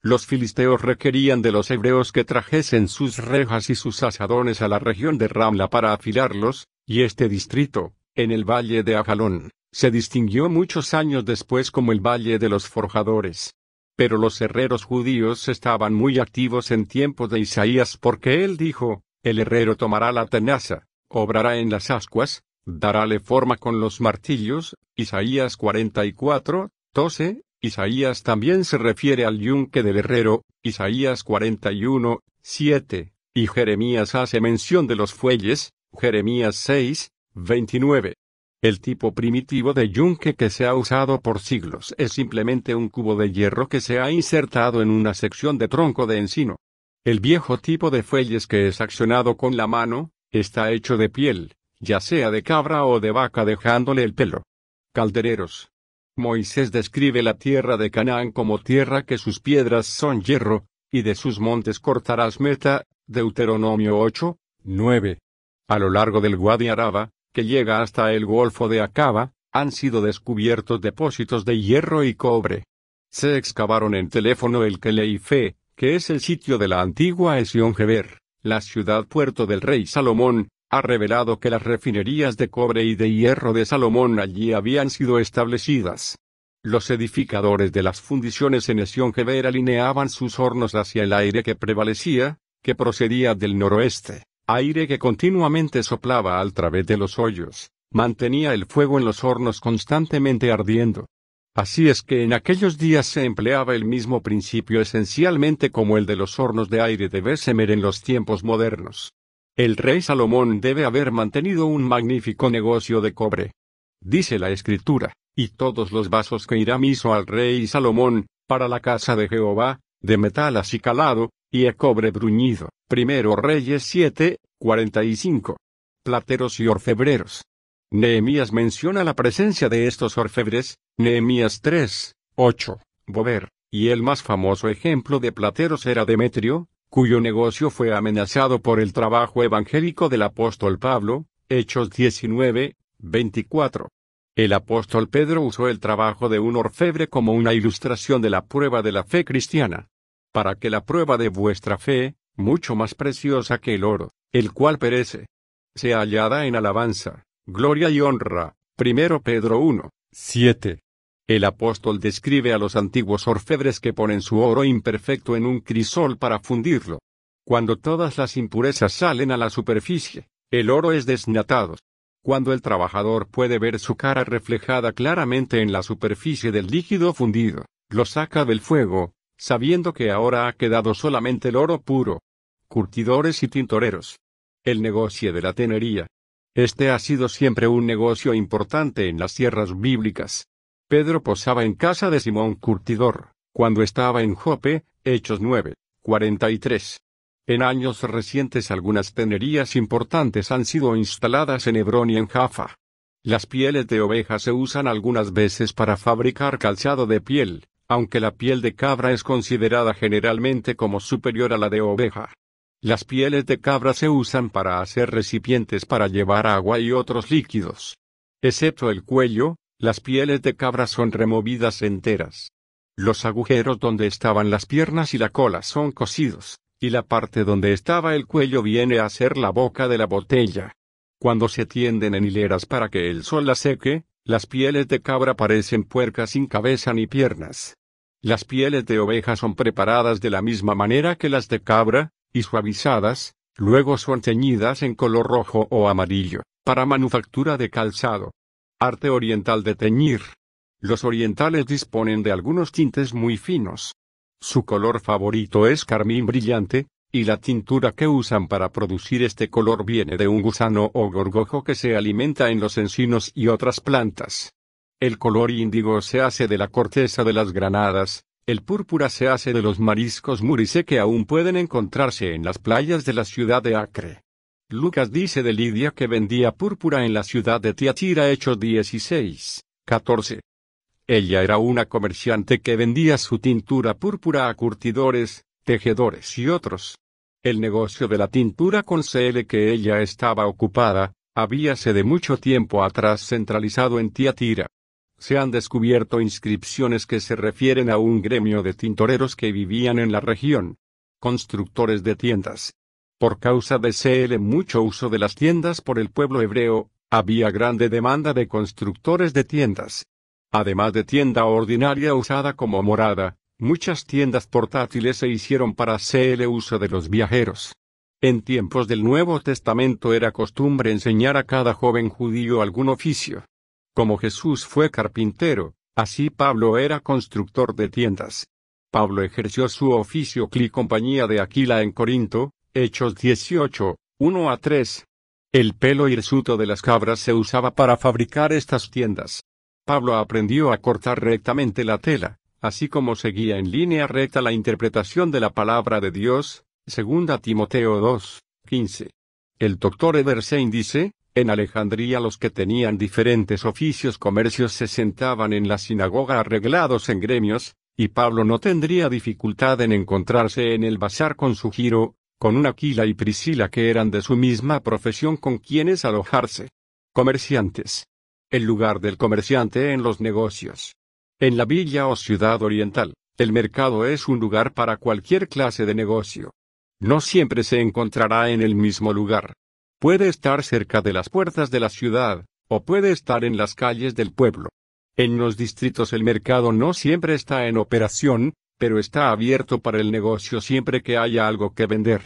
Speaker 1: Los filisteos requerían de los hebreos que trajesen sus rejas y sus asadones a la región de Ramla para afilarlos, y este distrito, en el valle de Ajalón, se distinguió muchos años después como el Valle de los Forjadores. Pero los herreros judíos estaban muy activos en tiempos de Isaías porque él dijo, el herrero tomará la tenaza, obrará en las ascuas, darále forma con los martillos, Isaías 44, 12, Isaías también se refiere al yunque del herrero, Isaías 41, 7, y Jeremías hace mención de los fuelles, Jeremías 6, 29. El tipo primitivo de yunque que se ha usado por siglos es simplemente un cubo de hierro que se ha insertado en una sección de tronco de encino. El viejo tipo de fuelles que es accionado con la mano, está hecho de piel, ya sea de cabra o de vaca dejándole el pelo. Caldereros. Moisés describe la tierra de Canaán como tierra que sus piedras son hierro, y de sus montes cortarás meta, Deuteronomio 8, 9. A lo largo del Guadiaraba, que llega hasta el Golfo de Acaba, han sido descubiertos depósitos de hierro y cobre. Se excavaron en teléfono el Keleife, que es el sitio de la antigua Esión-Geber, la ciudad puerto del rey Salomón, ha revelado que las refinerías de cobre y de hierro de Salomón allí habían sido establecidas. Los edificadores de las fundiciones en Esión-Geber alineaban sus hornos hacia el aire que prevalecía, que procedía del noroeste aire que continuamente soplaba al través de los hoyos, mantenía el fuego en los hornos constantemente ardiendo. Así es que en aquellos días se empleaba el mismo principio esencialmente como el de los hornos de aire de Bessemer en los tiempos modernos. El rey Salomón debe haber mantenido un magnífico negocio de cobre. Dice la escritura, y todos los vasos que Hiram hizo al rey Salomón, para la casa de Jehová, de metal acicalado, y de cobre bruñido. Primero Reyes 7, 45. Plateros y orfebreros. Nehemías menciona la presencia de estos orfebres, Nehemías 3, 8, Bover, y el más famoso ejemplo de plateros era Demetrio, cuyo negocio fue amenazado por el trabajo evangélico del apóstol Pablo, Hechos 19, 24. El apóstol Pedro usó el trabajo de un orfebre como una ilustración de la prueba de la fe cristiana. Para que la prueba de vuestra fe, mucho más preciosa que el oro, el cual perece, sea hallada en alabanza, gloria y honra. Primero Pedro 1, 7. El apóstol describe a los antiguos orfebres que ponen su oro imperfecto en un crisol para fundirlo. Cuando todas las impurezas salen a la superficie, el oro es desnatado. Cuando el trabajador puede ver su cara reflejada claramente en la superficie del líquido fundido, lo saca del fuego, sabiendo que ahora ha quedado solamente el oro puro. Curtidores y tintoreros. El negocio de la tenería. Este ha sido siempre un negocio importante en las tierras bíblicas. Pedro posaba en casa de Simón Curtidor, cuando estaba en Jope, Hechos 9, 43. En años recientes algunas tenerías importantes han sido instaladas en Hebrón y en Jaffa. Las pieles de oveja se usan algunas veces para fabricar calzado de piel, aunque la piel de cabra es considerada generalmente como superior a la de oveja. Las pieles de cabra se usan para hacer recipientes para llevar agua y otros líquidos. Excepto el cuello, las pieles de cabra son removidas enteras. Los agujeros donde estaban las piernas y la cola son cosidos, y la parte donde estaba el cuello viene a ser la boca de la botella. Cuando se tienden en hileras para que el sol las seque, las pieles de cabra parecen puercas sin cabeza ni piernas. Las pieles de oveja son preparadas de la misma manera que las de cabra, y suavizadas, luego son teñidas en color rojo o amarillo, para manufactura de calzado. Arte oriental de teñir. Los orientales disponen de algunos tintes muy finos. Su color favorito es carmín brillante, y la tintura que usan para producir este color viene de un gusano o gorgojo que se alimenta en los encinos y otras plantas. El color índigo se hace de la corteza de las granadas, el púrpura se hace de los mariscos murice que aún pueden encontrarse en las playas de la ciudad de Acre. Lucas dice de Lidia que vendía púrpura en la ciudad de Tiatira Hechos 16, 14. Ella era una comerciante que vendía su tintura púrpura a curtidores, tejedores y otros. El negocio de la tintura con CL que ella estaba ocupada, habíase de mucho tiempo atrás centralizado en Tiatira. Se han descubierto inscripciones que se refieren a un gremio de tintoreros que vivían en la región. Constructores de tiendas. Por causa de CL mucho uso de las tiendas por el pueblo hebreo, había grande demanda de constructores de tiendas. Además de tienda ordinaria usada como morada, Muchas tiendas portátiles se hicieron para hacer uso de los viajeros. En tiempos del Nuevo Testamento era costumbre enseñar a cada joven judío algún oficio. Como Jesús fue carpintero, así Pablo era constructor de tiendas. Pablo ejerció su oficio cli compañía de Aquila en Corinto, Hechos 18, 1 a 3. El pelo hirsuto de las cabras se usaba para fabricar estas tiendas. Pablo aprendió a cortar rectamente la tela, así como seguía en línea recta la interpretación de la palabra de Dios, segunda Timoteo 2, 15. El doctor Edersheim dice, en Alejandría los que tenían diferentes oficios comercios se sentaban en la sinagoga arreglados en gremios, y Pablo no tendría dificultad en encontrarse en el bazar con su giro, con una Aquila y Priscila que eran de su misma profesión con quienes alojarse. Comerciantes. El lugar del comerciante en los negocios. En la villa o ciudad oriental, el mercado es un lugar para cualquier clase de negocio. No siempre se encontrará en el mismo lugar. Puede estar cerca de las puertas de la ciudad, o puede estar en las calles del pueblo. En los distritos el mercado no siempre está en operación, pero está abierto para el negocio siempre que haya algo que vender.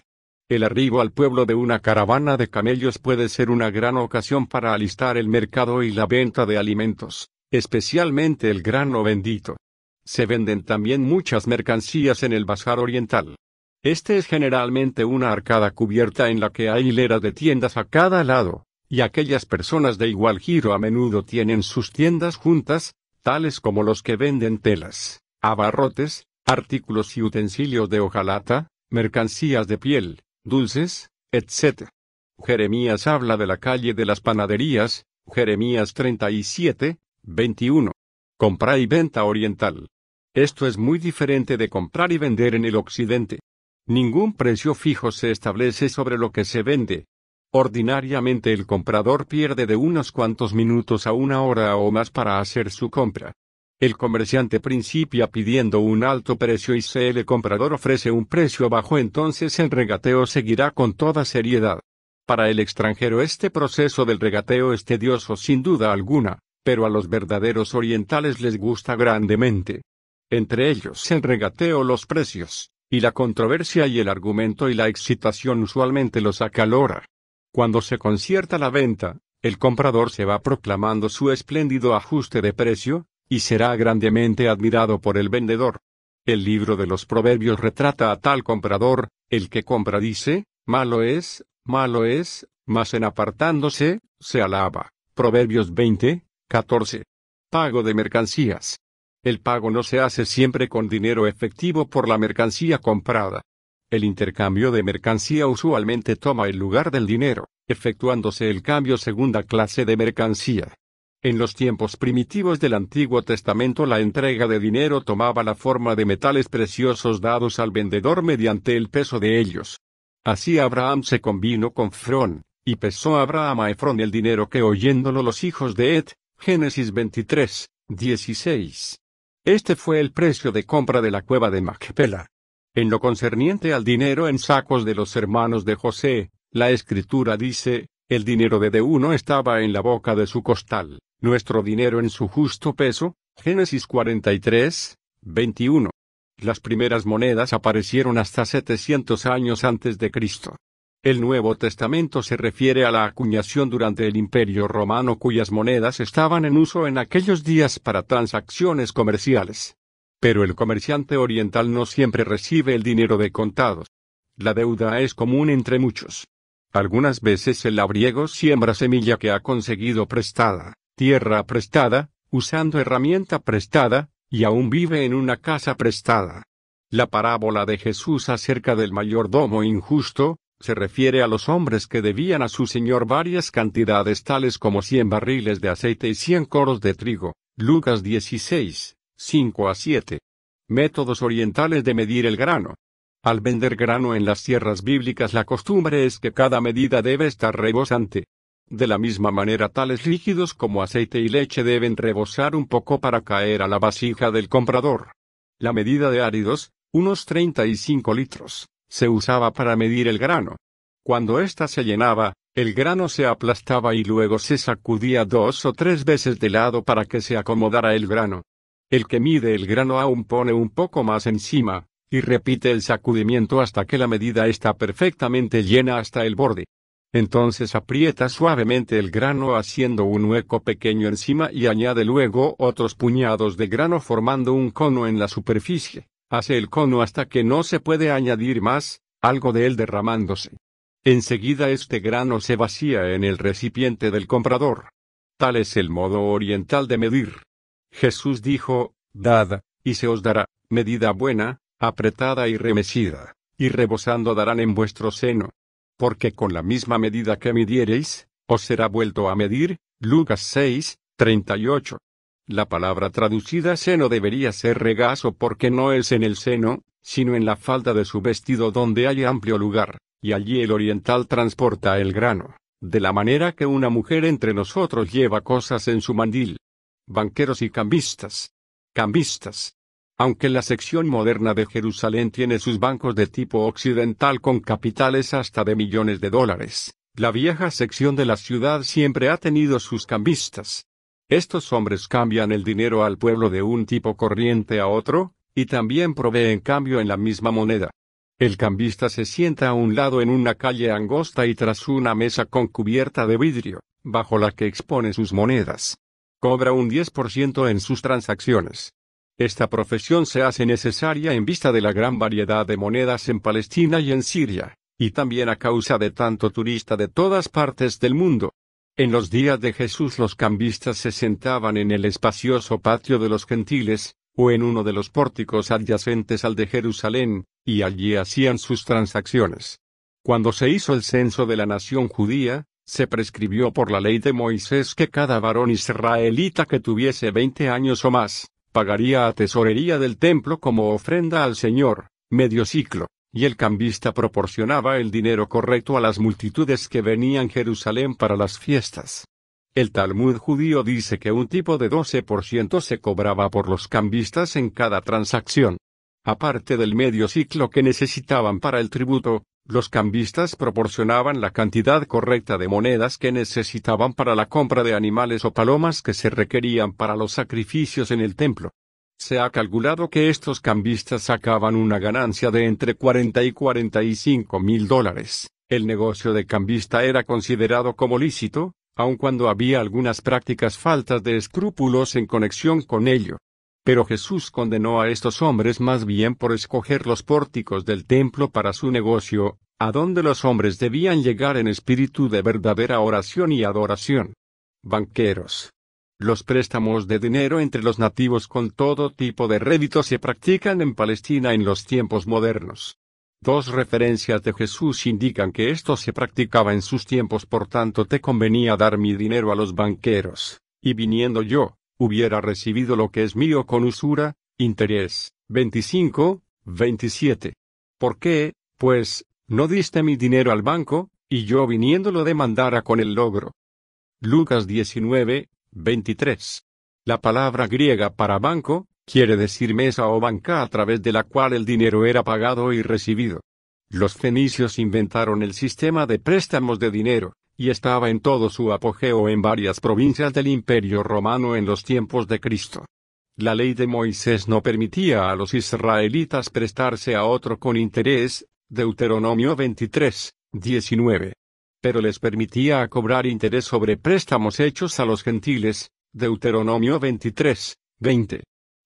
Speaker 1: El arribo al pueblo de una caravana de camellos puede ser una gran ocasión para alistar el mercado y la venta de alimentos especialmente el grano bendito. Se venden también muchas mercancías en el bazar oriental. Este es generalmente una arcada cubierta en la que hay hileras de tiendas a cada lado, y aquellas personas de igual giro a menudo tienen sus tiendas juntas, tales como los que venden telas, abarrotes, artículos y utensilios de hojalata, mercancías de piel, dulces, etc. Jeremías habla de la calle de las panaderías, Jeremías 37, 21. Compra y venta oriental. Esto es muy diferente de comprar y vender en el occidente. Ningún precio fijo se establece sobre lo que se vende. Ordinariamente el comprador pierde de unos cuantos minutos a una hora o más para hacer su compra. El comerciante principia pidiendo un alto precio y si el comprador ofrece un precio bajo entonces el regateo seguirá con toda seriedad. Para el extranjero este proceso del regateo es tedioso sin duda alguna, pero a los verdaderos orientales les gusta grandemente. Entre ellos el regateo los precios, y la controversia y el argumento y la excitación usualmente los acalora. Cuando se concierta la venta, el comprador se va proclamando su espléndido ajuste de precio, y será grandemente admirado por el vendedor. El libro de los Proverbios retrata a tal comprador, el que compra dice, malo es, malo es, mas en apartándose, se alaba. Proverbios 20, 14. Pago de mercancías. El pago no se hace siempre con dinero efectivo por la mercancía comprada. El intercambio de mercancía usualmente toma el lugar del dinero, efectuándose el cambio segunda clase de mercancía. En los tiempos primitivos del Antiguo Testamento la entrega de dinero tomaba la forma de metales preciosos dados al vendedor mediante el peso de ellos. Así Abraham se combinó con Frón, y pesó Abraham a Efrón el dinero que oyéndolo los hijos de Et, Génesis 23, 16. Este fue el precio de compra de la cueva de Macpela. En lo concerniente al dinero en sacos de los hermanos de José, la escritura dice, el dinero de de uno estaba en la boca de su costal nuestro dinero en su justo peso, Génesis 43, 21. Las primeras monedas aparecieron hasta 700 años antes de Cristo. El Nuevo Testamento se refiere a la acuñación durante el Imperio Romano cuyas monedas estaban en uso en aquellos días para transacciones comerciales. Pero el comerciante oriental no siempre recibe el dinero de contados. La deuda es común entre muchos. Algunas veces el labriego siembra semilla que ha conseguido prestada tierra prestada, usando herramienta prestada, y aún vive en una casa prestada. La parábola de Jesús acerca del mayordomo injusto, se refiere a los hombres que debían a su señor varias cantidades tales como cien barriles de aceite y cien coros de trigo. Lucas 16, 5 a 7. Métodos orientales de medir el grano. Al vender grano en las tierras bíblicas la costumbre es que cada medida debe estar rebosante. De la misma manera tales líquidos como aceite y leche deben rebosar un poco para caer a la vasija del comprador. La medida de áridos, unos 35 litros, se usaba para medir el grano. Cuando ésta se llenaba, el grano se aplastaba y luego se sacudía dos o tres veces de lado para que se acomodara el grano. El que mide el grano aún pone un poco más encima, y repite el sacudimiento hasta que la medida está perfectamente llena hasta el borde. Entonces aprieta suavemente el grano haciendo un hueco pequeño encima y añade luego otros puñados de grano formando un cono en la superficie. Hace el cono hasta que no se puede añadir más, algo de él derramándose. Enseguida este grano se vacía en el recipiente del comprador. Tal es el modo oriental de medir. Jesús dijo, Dad, y se os dará, medida buena, apretada y remecida, y rebosando darán en vuestro seno porque con la misma medida que midiereis, os será vuelto a medir. Lucas 6, 38. La palabra traducida seno debería ser regazo porque no es en el seno, sino en la falda de su vestido donde hay amplio lugar, y allí el oriental transporta el grano, de la manera que una mujer entre nosotros lleva cosas en su mandil. Banqueros y cambistas. Cambistas. Aunque la sección moderna de Jerusalén tiene sus bancos de tipo occidental con capitales hasta de millones de dólares, la vieja sección de la ciudad siempre ha tenido sus cambistas. Estos hombres cambian el dinero al pueblo de un tipo corriente a otro, y también proveen cambio en la misma moneda. El cambista se sienta a un lado en una calle angosta y tras una mesa con cubierta de vidrio, bajo la que expone sus monedas. Cobra un 10% en sus transacciones. Esta profesión se hace necesaria en vista de la gran variedad de monedas en Palestina y en Siria, y también a causa de tanto turista de todas partes del mundo. En los días de Jesús los cambistas se sentaban en el espacioso patio de los gentiles, o en uno de los pórticos adyacentes al de Jerusalén, y allí hacían sus transacciones. Cuando se hizo el censo de la nación judía, se prescribió por la ley de Moisés que cada varón israelita que tuviese veinte años o más, pagaría a tesorería del templo como ofrenda al Señor, medio ciclo, y el cambista proporcionaba el dinero correcto a las multitudes que venían Jerusalén para las fiestas. El Talmud judío dice que un tipo de 12% se cobraba por los cambistas en cada transacción. Aparte del medio ciclo que necesitaban para el tributo, los cambistas proporcionaban la cantidad correcta de monedas que necesitaban para la compra de animales o palomas que se requerían para los sacrificios en el templo. Se ha calculado que estos cambistas sacaban una ganancia de entre 40 y 45 mil dólares. El negocio de cambista era considerado como lícito, aun cuando había algunas prácticas faltas de escrúpulos en conexión con ello. Pero Jesús condenó a estos hombres más bien por escoger los pórticos del templo para su negocio, a donde los hombres debían llegar en espíritu de verdadera oración y adoración. Banqueros. Los préstamos de dinero entre los nativos con todo tipo de rédito se practican en Palestina en los tiempos modernos. Dos referencias de Jesús indican que esto se practicaba en sus tiempos, por tanto te convenía dar mi dinero a los banqueros, y viniendo yo, hubiera recibido lo que es mío con usura, interés. 25, 27. ¿Por qué, pues, no diste mi dinero al banco, y yo viniendo lo demandara con el logro? Lucas 19, 23. La palabra griega para banco, quiere decir mesa o banca a través de la cual el dinero era pagado y recibido. Los fenicios inventaron el sistema de préstamos de dinero, y estaba en todo su apogeo en varias provincias del Imperio romano en los tiempos de Cristo. La ley de Moisés no permitía a los israelitas prestarse a otro con interés, Deuteronomio 23, 19. Pero les permitía cobrar interés sobre préstamos hechos a los gentiles, Deuteronomio 23, 20.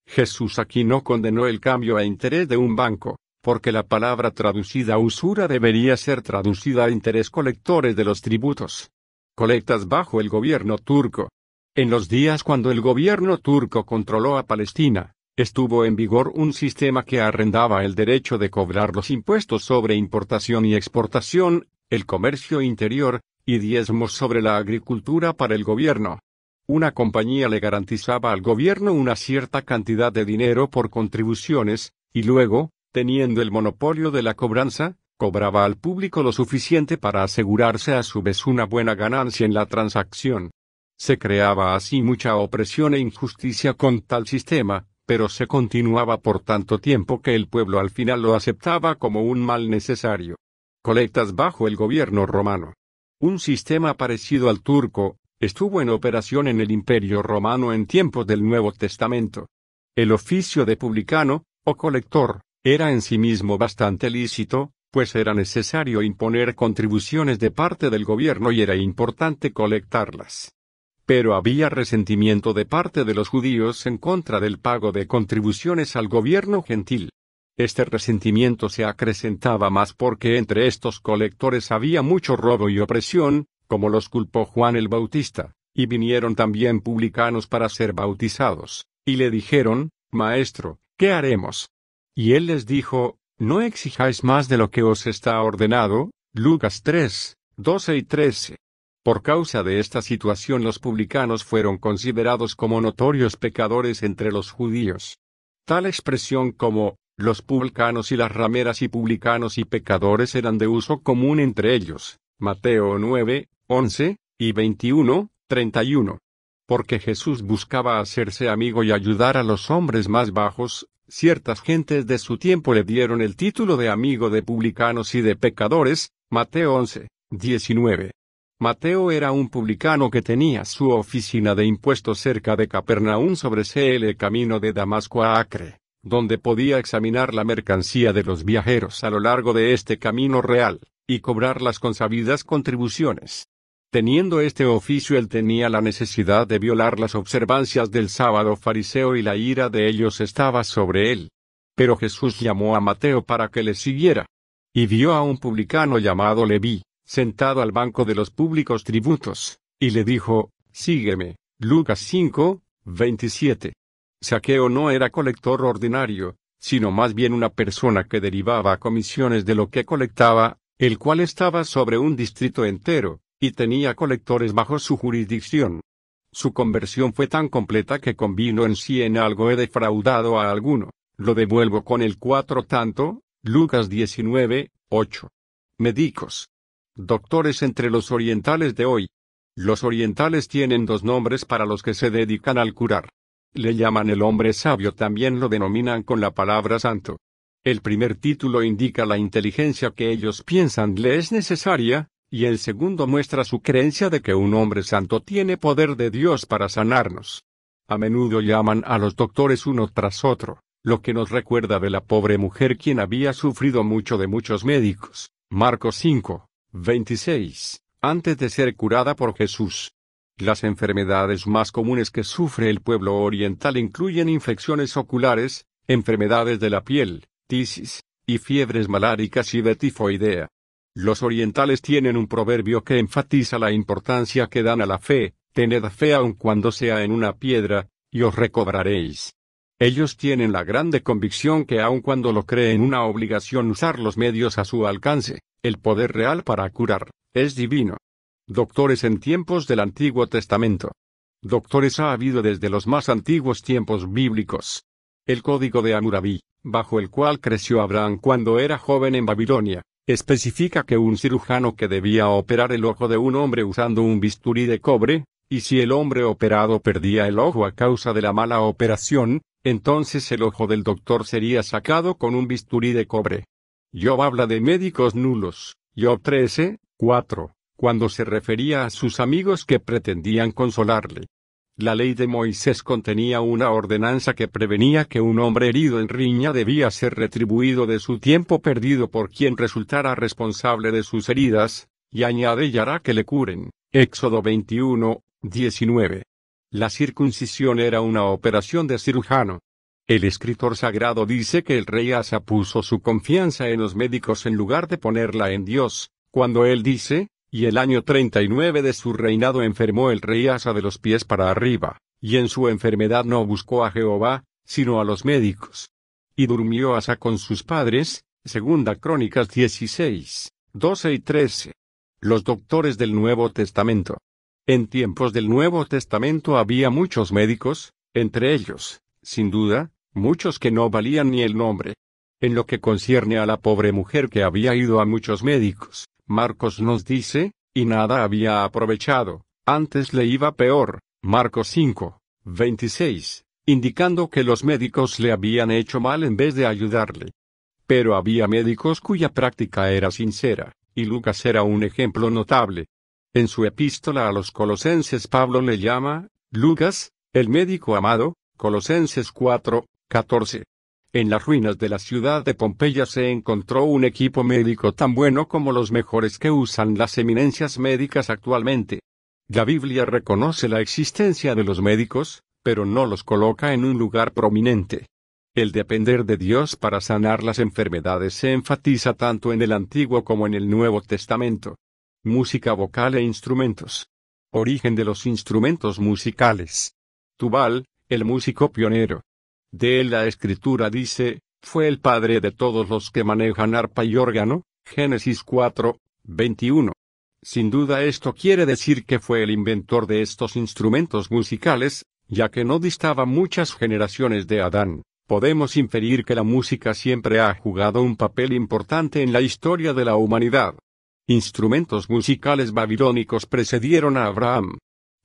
Speaker 1: Jesús aquí no condenó el cambio a interés de un banco, porque la palabra traducida usura debería ser traducida a interés colectores de los tributos. Colectas bajo el gobierno turco. En los días cuando el gobierno turco controló a Palestina, estuvo en vigor un sistema que arrendaba el derecho de cobrar los impuestos sobre importación y exportación, el comercio interior, y diezmos sobre la agricultura para el gobierno. Una compañía le garantizaba al gobierno una cierta cantidad de dinero por contribuciones, y luego, teniendo el monopolio de la cobranza, cobraba al público lo suficiente para asegurarse a su vez una buena ganancia en la transacción. Se creaba así mucha opresión e injusticia con tal sistema, pero se continuaba por tanto tiempo que el pueblo al final lo aceptaba como un mal necesario. Colectas bajo el gobierno romano. Un sistema parecido al turco, estuvo en operación en el Imperio romano en tiempos del Nuevo Testamento. El oficio de publicano, o colector, era en sí mismo bastante lícito, pues era necesario imponer contribuciones de parte del gobierno y era importante colectarlas. Pero había resentimiento de parte de los judíos en contra del pago de contribuciones al gobierno gentil. Este resentimiento se acrecentaba más porque entre estos colectores había mucho robo y opresión, como los culpó Juan el Bautista, y vinieron también publicanos para ser bautizados, y le dijeron, Maestro, ¿qué haremos? Y él les dijo, No exijáis más de lo que os está ordenado, Lucas 3, 12 y 13. Por causa de esta situación los publicanos fueron considerados como notorios pecadores entre los judíos. Tal expresión como, los publicanos y las rameras y publicanos y pecadores eran de uso común entre ellos. Mateo 9, 11, y 21, 31. Porque Jesús buscaba hacerse amigo y ayudar a los hombres más bajos, ciertas gentes de su tiempo le dieron el título de amigo de publicanos y de pecadores, Mateo 11, 19. Mateo era un publicano que tenía su oficina de impuestos cerca de Capernaum sobre el camino de Damasco a Acre, donde podía examinar la mercancía de los viajeros a lo largo de este camino real, y cobrar las consabidas contribuciones. Teniendo este oficio él tenía la necesidad de violar las observancias del sábado fariseo y la ira de ellos estaba sobre él. Pero Jesús llamó a Mateo para que le siguiera. Y vio a un publicano llamado Leví, sentado al banco de los públicos tributos, y le dijo, Sígueme. Lucas 5, 27. Saqueo no era colector ordinario, sino más bien una persona que derivaba comisiones de lo que colectaba, el cual estaba sobre un distrito entero, y tenía colectores bajo su jurisdicción. Su conversión fue tan completa que convino en sí en algo he defraudado a alguno. Lo devuelvo con el cuatro tanto, Lucas 19, 8. Médicos. Doctores entre los orientales de hoy. Los orientales tienen dos nombres para los que se dedican al curar. Le llaman el hombre sabio, también lo denominan con la palabra santo. El primer título indica la inteligencia que ellos piensan le es necesaria, y el segundo muestra su creencia de que un hombre santo tiene poder de Dios para sanarnos. A menudo llaman a los doctores uno tras otro, lo que nos recuerda de la pobre mujer quien había sufrido mucho de muchos médicos. Marcos 5, 26, antes de ser curada por Jesús. Las enfermedades más comunes que sufre el pueblo oriental incluyen infecciones oculares, enfermedades de la piel, tisis, y fiebres maláricas y de tifoidea. Los orientales tienen un proverbio que enfatiza la importancia que dan a la fe, tened fe aun cuando sea en una piedra, y os recobraréis. Ellos tienen la grande convicción que aun cuando lo creen una obligación usar los medios a su alcance, el poder real para curar, es divino. Doctores en tiempos del Antiguo Testamento. Doctores ha habido desde los más antiguos tiempos bíblicos. El código de Amurabi, bajo el cual creció Abraham cuando era joven en Babilonia, especifica que un cirujano que debía operar el ojo de un hombre usando un bisturí de cobre, y si el hombre operado perdía el ojo a causa de la mala operación, entonces el ojo del doctor sería sacado con un bisturí de cobre. Job habla de médicos nulos, Job 13, 4 cuando se refería a sus amigos que pretendían consolarle. La ley de Moisés contenía una ordenanza que prevenía que un hombre herido en riña debía ser retribuido de su tiempo perdido por quien resultara responsable de sus heridas, y añade y hará que le curen. Éxodo 21, 19. La circuncisión era una operación de cirujano. El escritor sagrado dice que el rey Asa puso su confianza en los médicos en lugar de ponerla en Dios, cuando él dice, y el año 39 de su reinado enfermó el rey Asa de los pies para arriba, y en su enfermedad no buscó a Jehová, sino a los médicos. Y durmió Asa con sus padres, segunda Crónicas 16, 12 y 13. Los doctores del Nuevo Testamento. En tiempos del Nuevo Testamento había muchos médicos, entre ellos, sin duda, muchos que no valían ni el nombre. En lo que concierne a la pobre mujer que había ido a muchos médicos, Marcos nos dice, y nada había aprovechado, antes le iba peor, Marcos 5, 26, indicando que los médicos le habían hecho mal en vez de ayudarle. Pero había médicos cuya práctica era sincera, y Lucas era un ejemplo notable. En su epístola a los colosenses Pablo le llama, Lucas, el médico amado, Colosenses 4, 14. En las ruinas de la ciudad de Pompeya se encontró un equipo médico tan bueno como los mejores que usan las eminencias médicas actualmente. La Biblia reconoce la existencia de los médicos, pero no los coloca en un lugar prominente. El depender de Dios para sanar las enfermedades se enfatiza tanto en el Antiguo como en el Nuevo Testamento. Música vocal e instrumentos. Origen de los instrumentos musicales. Tubal, el músico pionero. De él la escritura dice, fue el padre de todos los que manejan arpa y órgano, Génesis 4, 21. Sin duda esto quiere decir que fue el inventor de estos instrumentos musicales, ya que no distaba muchas generaciones de Adán. Podemos inferir que la música siempre ha jugado un papel importante en la historia de la humanidad. Instrumentos musicales babilónicos precedieron a Abraham.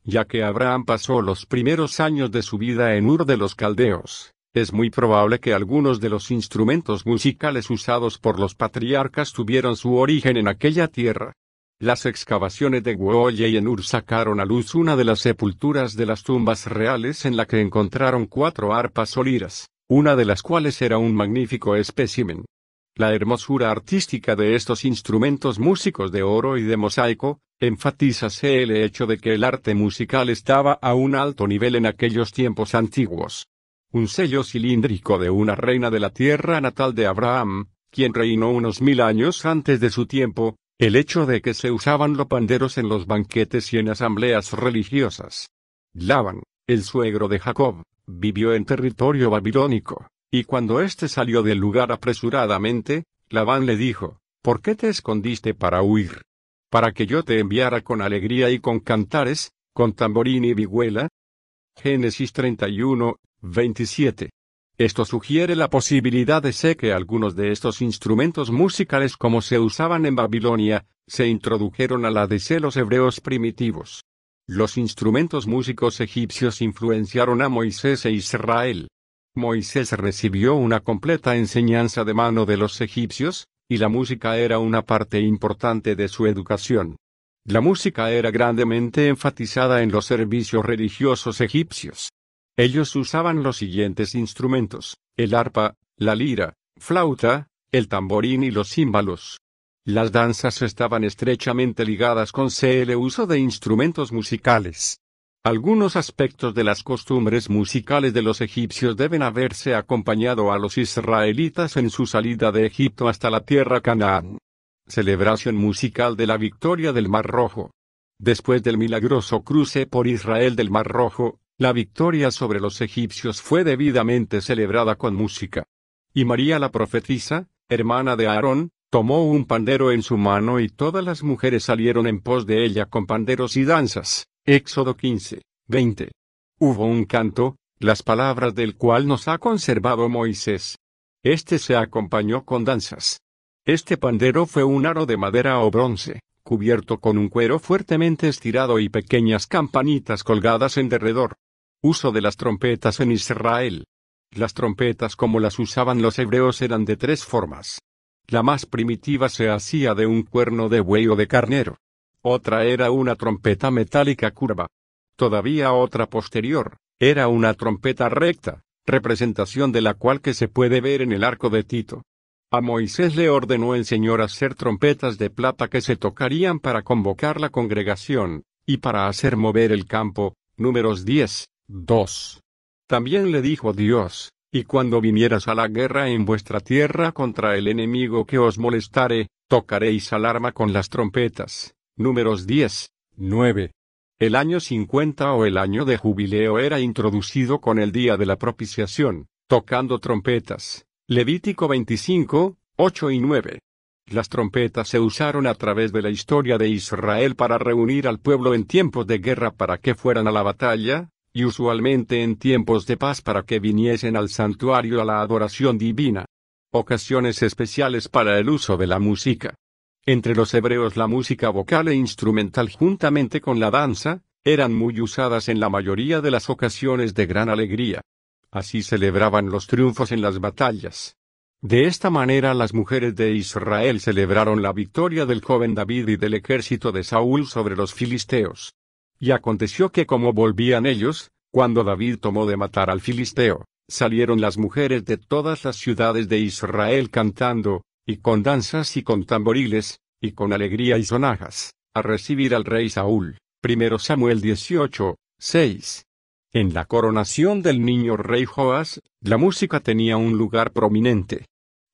Speaker 1: Ya que Abraham pasó los primeros años de su vida en Ur de los Caldeos, es muy probable que algunos de los instrumentos musicales usados por los patriarcas tuvieron su origen en aquella tierra. Las excavaciones de Guoye y Enur sacaron a luz una de las sepulturas de las tumbas reales en la que encontraron cuatro arpas o una de las cuales era un magnífico espécimen. La hermosura artística de estos instrumentos músicos de oro y de mosaico, enfatízase el hecho de que el arte musical estaba a un alto nivel en aquellos tiempos antiguos un sello cilíndrico de una reina de la tierra natal de Abraham, quien reinó unos mil años antes de su tiempo, el hecho de que se usaban los panderos en los banquetes y en asambleas religiosas. Laban, el suegro de Jacob, vivió en territorio babilónico, y cuando éste salió del lugar apresuradamente, Labán le dijo, ¿por qué te escondiste para huir? ¿Para que yo te enviara con alegría y con cantares, con tamborín y vihuela? Génesis 31, 27. Esto sugiere la posibilidad de ser que algunos de estos instrumentos musicales como se usaban en Babilonia, se introdujeron a la de los hebreos primitivos. Los instrumentos músicos egipcios influenciaron a Moisés e Israel. Moisés recibió una completa enseñanza de mano de los egipcios, y la música era una parte importante de su educación. La música era grandemente enfatizada en los servicios religiosos egipcios. Ellos usaban los siguientes instrumentos, el arpa, la lira, flauta, el tamborín y los címbalos. Las danzas estaban estrechamente ligadas con el uso de instrumentos musicales. Algunos aspectos de las costumbres musicales de los egipcios deben haberse acompañado a los israelitas en su salida de Egipto hasta la tierra Canaán. Celebración musical de la victoria del Mar Rojo. Después del milagroso cruce por Israel del Mar Rojo, la victoria sobre los egipcios fue debidamente celebrada con música. Y María la profetisa, hermana de Aarón, tomó un pandero en su mano y todas las mujeres salieron en pos de ella con panderos y danzas. Éxodo 15, 20. Hubo un canto, las palabras del cual nos ha conservado Moisés. Este se acompañó con danzas. Este pandero fue un aro de madera o bronce, cubierto con un cuero fuertemente estirado y pequeñas campanitas colgadas en derredor. Uso de las trompetas en Israel. Las trompetas como las usaban los hebreos eran de tres formas. La más primitiva se hacía de un cuerno de buey o de carnero. Otra era una trompeta metálica curva. Todavía otra posterior, era una trompeta recta, representación de la cual que se puede ver en el arco de Tito. A Moisés le ordenó el Señor hacer trompetas de plata que se tocarían para convocar la congregación, y para hacer mover el campo, números 10, 2. También le dijo Dios, y cuando vinieras a la guerra en vuestra tierra contra el enemigo que os molestare, tocaréis alarma con las trompetas. Números 10, 9. El año 50 o el año de jubileo era introducido con el día de la propiciación, tocando trompetas. Levítico 25, 8 y 9. Las trompetas se usaron a través de la historia de Israel para reunir al pueblo en tiempos de guerra para que fueran a la batalla, y usualmente en tiempos de paz para que viniesen al santuario a la adoración divina. Ocasiones especiales para el uso de la música. Entre los hebreos la música vocal e instrumental juntamente con la danza, eran muy usadas en la mayoría de las ocasiones de gran alegría. Así celebraban los triunfos en las batallas. De esta manera las mujeres de Israel celebraron la victoria del joven David y del ejército de Saúl sobre los filisteos. Y aconteció que como volvían ellos, cuando David tomó de matar al filisteo, salieron las mujeres de todas las ciudades de Israel cantando, y con danzas y con tamboriles, y con alegría y sonajas, a recibir al rey Saúl. Primero Samuel 18, 6. En la coronación del niño rey Joás, la música tenía un lugar prominente.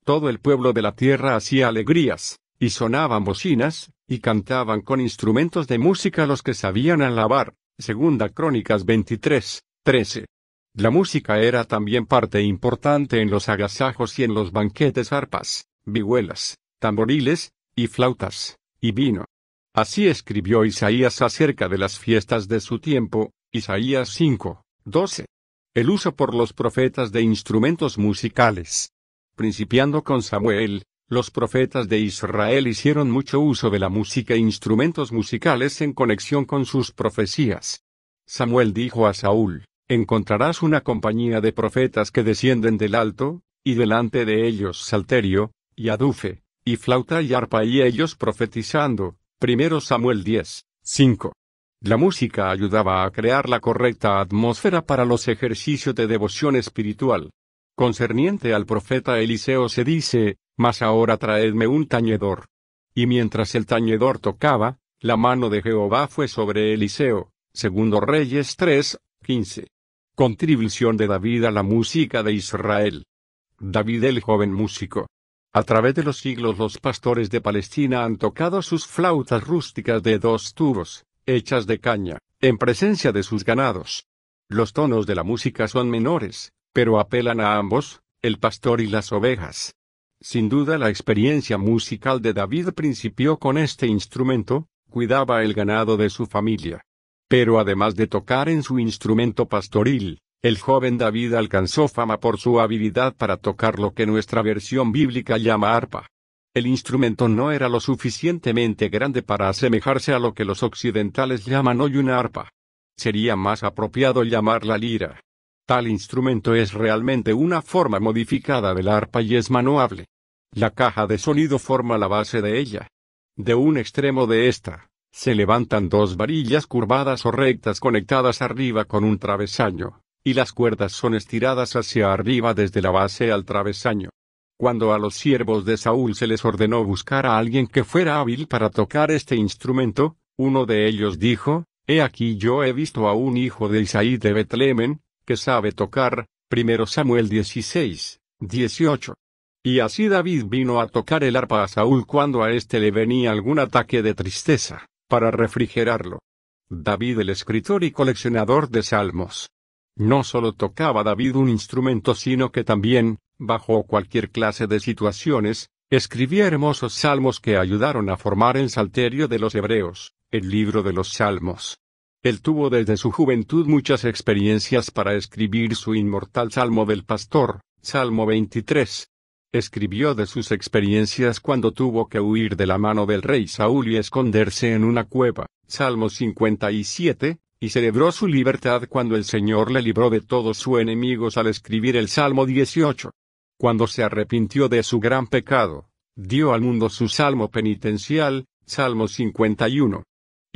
Speaker 1: Todo el pueblo de la tierra hacía alegrías, y sonaban bocinas, y cantaban con instrumentos de música los que sabían alabar. Segunda Crónicas 23, 13. La música era también parte importante en los agasajos y en los banquetes arpas, vihuelas, tamboriles, y flautas, y vino. Así escribió Isaías acerca de las fiestas de su tiempo, Isaías 5, 12. El uso por los profetas de instrumentos musicales. Principiando con Samuel, los profetas de Israel hicieron mucho uso de la música e instrumentos musicales en conexión con sus profecías. Samuel dijo a Saúl, Encontrarás una compañía de profetas que descienden del alto, y delante de ellos salterio, y adufe, y flauta y arpa y ellos profetizando. Primero Samuel 10, 5. La música ayudaba a crear la correcta atmósfera para los ejercicios de devoción espiritual. Concerniente al profeta Eliseo se dice, Mas ahora traedme un tañedor. Y mientras el tañedor tocaba, la mano de Jehová fue sobre Eliseo. Segundo Reyes 3, 15. Contribución de David a la música de Israel. David el joven músico. A través de los siglos los pastores de Palestina han tocado sus flautas rústicas de dos tubos, hechas de caña, en presencia de sus ganados. Los tonos de la música son menores, pero apelan a ambos, el pastor y las ovejas. Sin duda la experiencia musical de David principió con este instrumento, cuidaba el ganado de su familia. Pero además de tocar en su instrumento pastoril, el joven David alcanzó fama por su habilidad para tocar lo que nuestra versión bíblica llama arpa. El instrumento no era lo suficientemente grande para asemejarse a lo que los occidentales llaman hoy una arpa. Sería más apropiado llamarla lira. Tal instrumento es realmente una forma modificada del arpa y es manuable. La caja de sonido forma la base de ella. De un extremo de esta, se levantan dos varillas curvadas o rectas conectadas arriba con un travesaño, y las cuerdas son estiradas hacia arriba desde la base al travesaño. Cuando a los siervos de Saúl se les ordenó buscar a alguien que fuera hábil para tocar este instrumento, uno de ellos dijo, He aquí yo he visto a un hijo de Isaí de Betlehem, que sabe tocar, primero Samuel 16, 18. Y así David vino a tocar el arpa a Saúl cuando a éste le venía algún ataque de tristeza, para refrigerarlo. David el escritor y coleccionador de salmos. No solo tocaba David un instrumento sino que también, bajo cualquier clase de situaciones, escribía hermosos salmos que ayudaron a formar el Salterio de los Hebreos, el libro de los Salmos. Él tuvo desde su juventud muchas experiencias para escribir su inmortal Salmo del Pastor, Salmo 23. Escribió de sus experiencias cuando tuvo que huir de la mano del rey Saúl y esconderse en una cueva, Salmo 57, y celebró su libertad cuando el Señor le libró de todos sus enemigos al escribir el Salmo 18. Cuando se arrepintió de su gran pecado, dio al mundo su salmo penitencial, Salmo 51.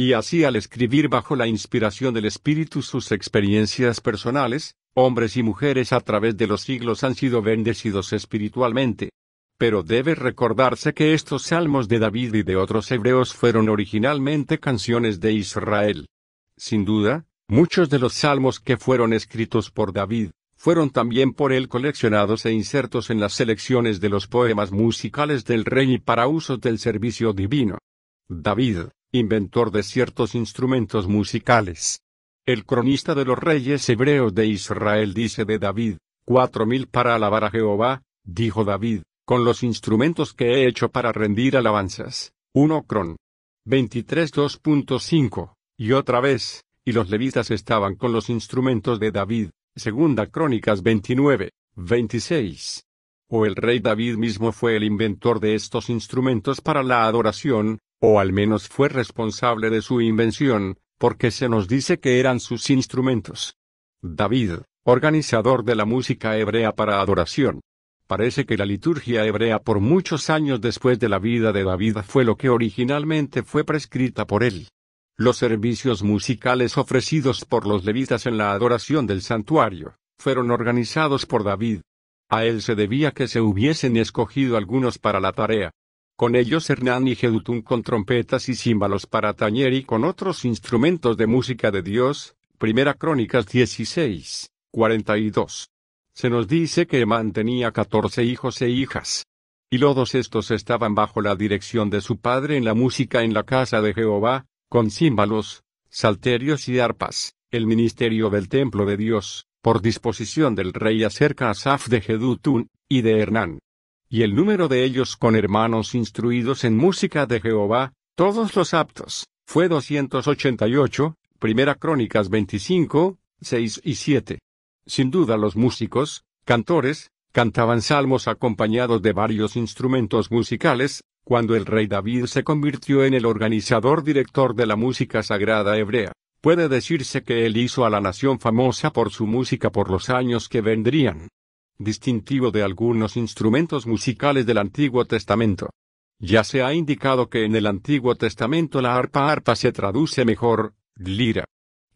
Speaker 1: Y así al escribir bajo la inspiración del Espíritu sus experiencias personales, hombres y mujeres a través de los siglos han sido bendecidos espiritualmente. Pero debe recordarse que estos salmos de David y de otros hebreos fueron originalmente canciones de Israel. Sin duda, muchos de los salmos que fueron escritos por David, fueron también por él coleccionados e insertos en las selecciones de los poemas musicales del rey para usos del servicio divino. David, inventor de ciertos instrumentos musicales. El cronista de los reyes hebreos de Israel dice de David, cuatro mil para alabar a Jehová, dijo David, con los instrumentos que he hecho para rendir alabanzas. 1 Cron. 23 2.5, y otra vez, y los levitas estaban con los instrumentos de David, Segunda Crónicas 29, 26. O el rey David mismo fue el inventor de estos instrumentos para la adoración, o al menos fue responsable de su invención, porque se nos dice que eran sus instrumentos. David, organizador de la música hebrea para adoración. Parece que la liturgia hebrea por muchos años después de la vida de David fue lo que originalmente fue prescrita por él. Los servicios musicales ofrecidos por los levitas en la adoración del santuario, fueron organizados por David. A él se debía que se hubiesen escogido algunos para la tarea. Con ellos Hernán y Jedutún con trompetas y címbalos para tañer y con otros instrumentos de música de Dios. Primera Crónicas 16, 42. Se nos dice que Emán tenía catorce hijos e hijas. Y todos estos estaban bajo la dirección de su padre en la música en la casa de Jehová, con címbalos, salterios y arpas, el ministerio del templo de Dios, por disposición del rey acerca Asaf de Jedutún, y de Hernán. Y el número de ellos con hermanos instruidos en música de Jehová, todos los aptos, fue 288, Primera Crónicas 25, 6 y 7. Sin duda los músicos, cantores, cantaban salmos acompañados de varios instrumentos musicales, cuando el rey David se convirtió en el organizador director de la música sagrada hebrea, puede decirse que él hizo a la nación famosa por su música por los años que vendrían. Distintivo de algunos instrumentos musicales del Antiguo Testamento. Ya se ha indicado que en el Antiguo Testamento la arpa arpa se traduce mejor, lira.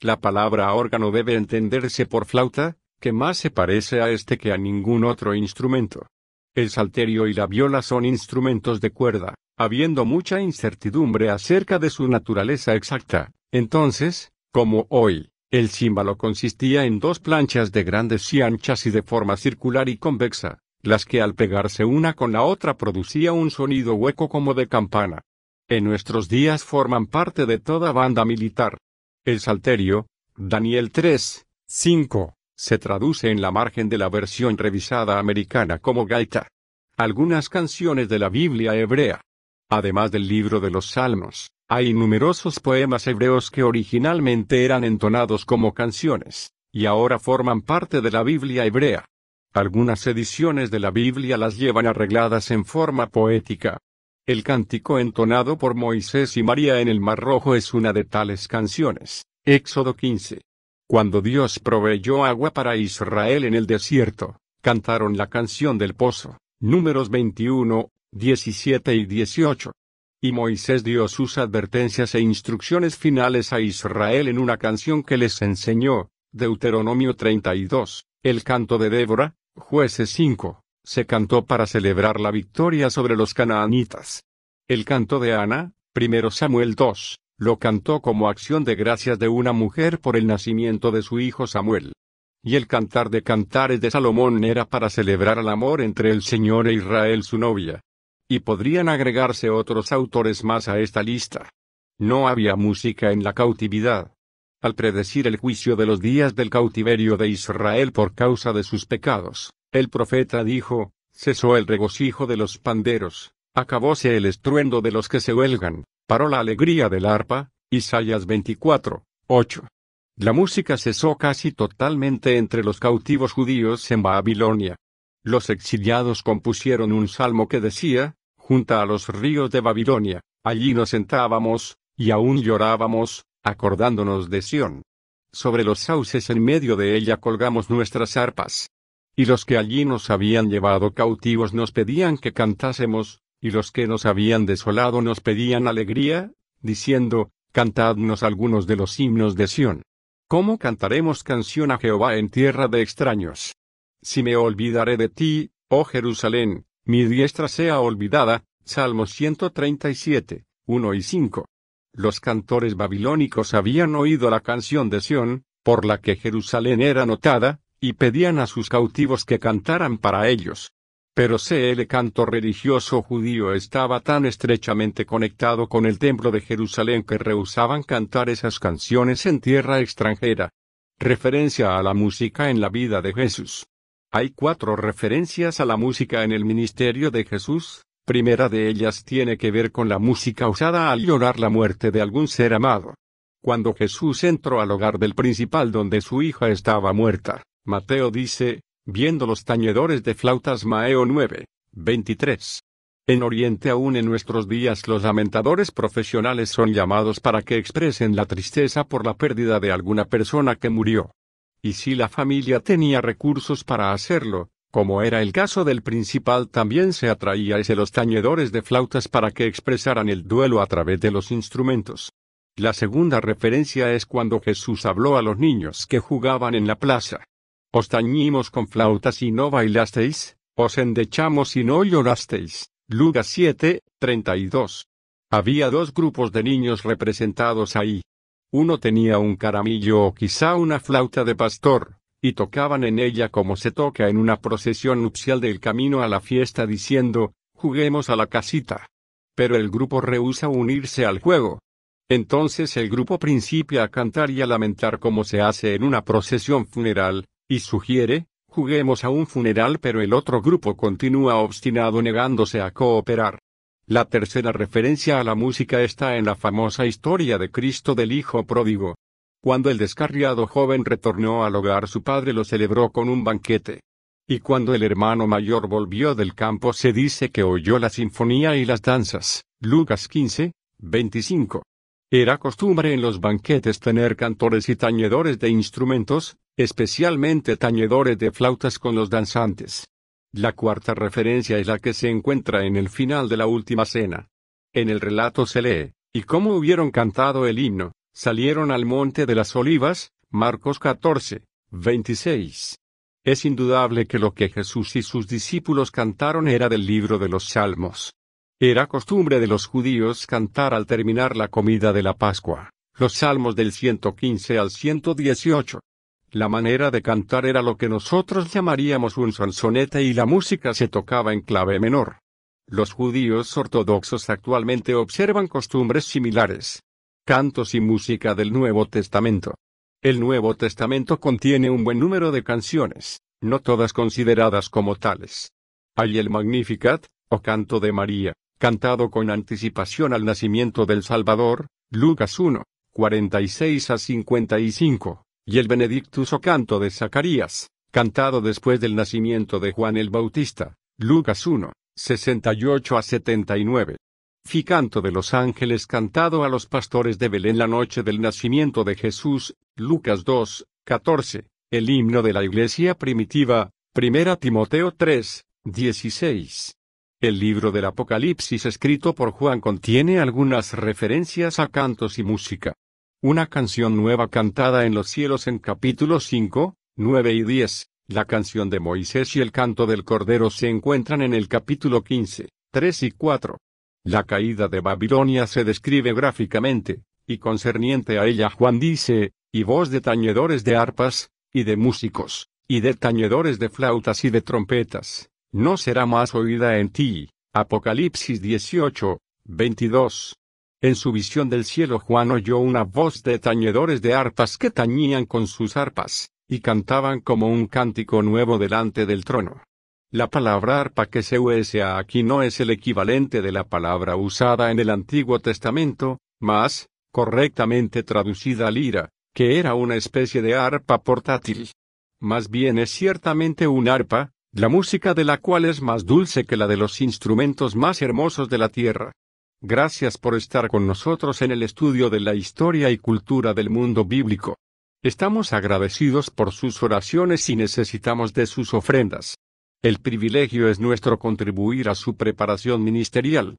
Speaker 1: La palabra órgano debe entenderse por flauta, que más se parece a este que a ningún otro instrumento. El salterio y la viola son instrumentos de cuerda, habiendo mucha incertidumbre acerca de su naturaleza exacta. Entonces, como hoy, el címbalo consistía en dos planchas de grandes y anchas y de forma circular y convexa, las que al pegarse una con la otra producía un sonido hueco como de campana. En nuestros días forman parte de toda banda militar. El salterio, Daniel 3, 5. Se traduce en la margen de la versión revisada americana como gaita. Algunas canciones de la Biblia hebrea. Además del libro de los Salmos, hay numerosos poemas hebreos que originalmente eran entonados como canciones, y ahora forman parte de la Biblia hebrea. Algunas ediciones de la Biblia las llevan arregladas en forma poética. El cántico entonado por Moisés y María en el Mar Rojo es una de tales canciones. Éxodo 15. Cuando Dios proveyó agua para Israel en el desierto, cantaron la canción del pozo. Números 21, 17 y 18. Y Moisés dio sus advertencias e instrucciones finales a Israel en una canción que les enseñó, Deuteronomio 32, el canto de Débora, jueces 5, se cantó para celebrar la victoria sobre los canaanitas. El canto de Ana, 1 Samuel 2, lo cantó como acción de gracias de una mujer por el nacimiento de su hijo Samuel y el cantar de cantares de Salomón era para celebrar el amor entre el Señor e Israel su novia. Y podrían agregarse otros autores más a esta lista. No había música en la cautividad. Al predecir el juicio de los días del cautiverio de Israel por causa de sus pecados, el profeta dijo, cesó el regocijo de los panderos, acabóse el estruendo de los que se huelgan, paró la alegría del arpa, Isaías 24, 8. La música cesó casi totalmente entre los cautivos judíos en Babilonia. Los exiliados compusieron un salmo que decía, junto a los ríos de Babilonia, allí nos sentábamos, y aún llorábamos, acordándonos de Sión. Sobre los sauces en medio de ella colgamos nuestras arpas. Y los que allí nos habían llevado cautivos nos pedían que cantásemos, y los que nos habían desolado nos pedían alegría, diciendo, cantadnos algunos de los himnos de Sión. ¿Cómo cantaremos canción a Jehová en tierra de extraños? Si me olvidaré de ti, oh Jerusalén, mi diestra sea olvidada. Salmo 137, 1 y 5. Los cantores babilónicos habían oído la canción de Sión, por la que Jerusalén era notada, y pedían a sus cautivos que cantaran para ellos. Pero el canto religioso judío estaba tan estrechamente conectado con el templo de Jerusalén que rehusaban cantar esas canciones en tierra extranjera. Referencia a la música en la vida de Jesús. Hay cuatro referencias a la música en el ministerio de Jesús. Primera de ellas tiene que ver con la música usada al llorar la muerte de algún ser amado. Cuando Jesús entró al hogar del principal donde su hija estaba muerta, Mateo dice, viendo los tañedores de flautas Maeo 9, 23. En Oriente aún en nuestros días los lamentadores profesionales son llamados para que expresen la tristeza por la pérdida de alguna persona que murió. Y si la familia tenía recursos para hacerlo, como era el caso del principal, también se atraía ese los tañedores de flautas para que expresaran el duelo a través de los instrumentos. La segunda referencia es cuando Jesús habló a los niños que jugaban en la plaza. Os tañimos con flautas y no bailasteis, os endechamos y no llorasteis. Lucas 7, 32. Había dos grupos de niños representados ahí. Uno tenía un caramillo o quizá una flauta de pastor, y tocaban en ella como se toca en una procesión nupcial del camino a la fiesta diciendo, juguemos a la casita. Pero el grupo rehúsa unirse al juego. Entonces el grupo principia a cantar y a lamentar como se hace en una procesión funeral, y sugiere, juguemos a un funeral pero el otro grupo continúa obstinado negándose a cooperar. La tercera referencia a la música está en la famosa historia de Cristo del Hijo Pródigo. Cuando el descarriado joven retornó al hogar su padre lo celebró con un banquete. Y cuando el hermano mayor volvió del campo se dice que oyó la sinfonía y las danzas. Lucas 15, 25. Era costumbre en los banquetes tener cantores y tañedores de instrumentos, especialmente tañedores de flautas con los danzantes. La cuarta referencia es la que se encuentra en el final de la última cena. En el relato se lee, y cómo hubieron cantado el himno, salieron al monte de las olivas, Marcos 14, 26. Es indudable que lo que Jesús y sus discípulos cantaron era del libro de los Salmos. Era costumbre de los judíos cantar al terminar la comida de la Pascua, los salmos del 115 al 118. La manera de cantar era lo que nosotros llamaríamos un sonsonete y la música se tocaba en clave menor. Los judíos ortodoxos actualmente observan costumbres similares. Cantos y música del Nuevo Testamento. El Nuevo Testamento contiene un buen número de canciones, no todas consideradas como tales. Hay el Magnificat, o canto de María, cantado con anticipación al nacimiento del Salvador, Lucas 1, 46 a 55, y el Benedictus o canto de Zacarías, cantado después del nacimiento de Juan el Bautista, Lucas 1, 68 a 79. Ficanto de los ángeles cantado a los pastores de Belén la noche del nacimiento de Jesús, Lucas 2, 14. El himno de la iglesia primitiva, 1 Timoteo 3, 16. El libro del Apocalipsis escrito por Juan contiene algunas referencias a cantos y música. Una canción nueva cantada en los cielos en capítulo 5, 9 y 10. La canción de Moisés y el canto del Cordero se encuentran en el capítulo 15, 3 y 4. La caída de Babilonia se describe gráficamente, y concerniente a ella Juan dice, y voz de tañedores de arpas, y de músicos, y de tañedores de flautas y de trompetas, no será más oída en ti. Apocalipsis 18, 22. En su visión del cielo Juan oyó una voz de tañedores de arpas que tañían con sus arpas, y cantaban como un cántico nuevo delante del trono. La palabra arpa que se usa aquí no es el equivalente de la palabra usada en el Antiguo Testamento, más, correctamente traducida lira, que era una especie de arpa portátil. Más bien es ciertamente un arpa, la música de la cual es más dulce que la de los instrumentos más hermosos de la tierra. Gracias por estar con nosotros en el estudio de la historia y cultura del mundo bíblico. Estamos agradecidos por sus oraciones y necesitamos de sus ofrendas. El privilegio es nuestro contribuir a su preparación ministerial.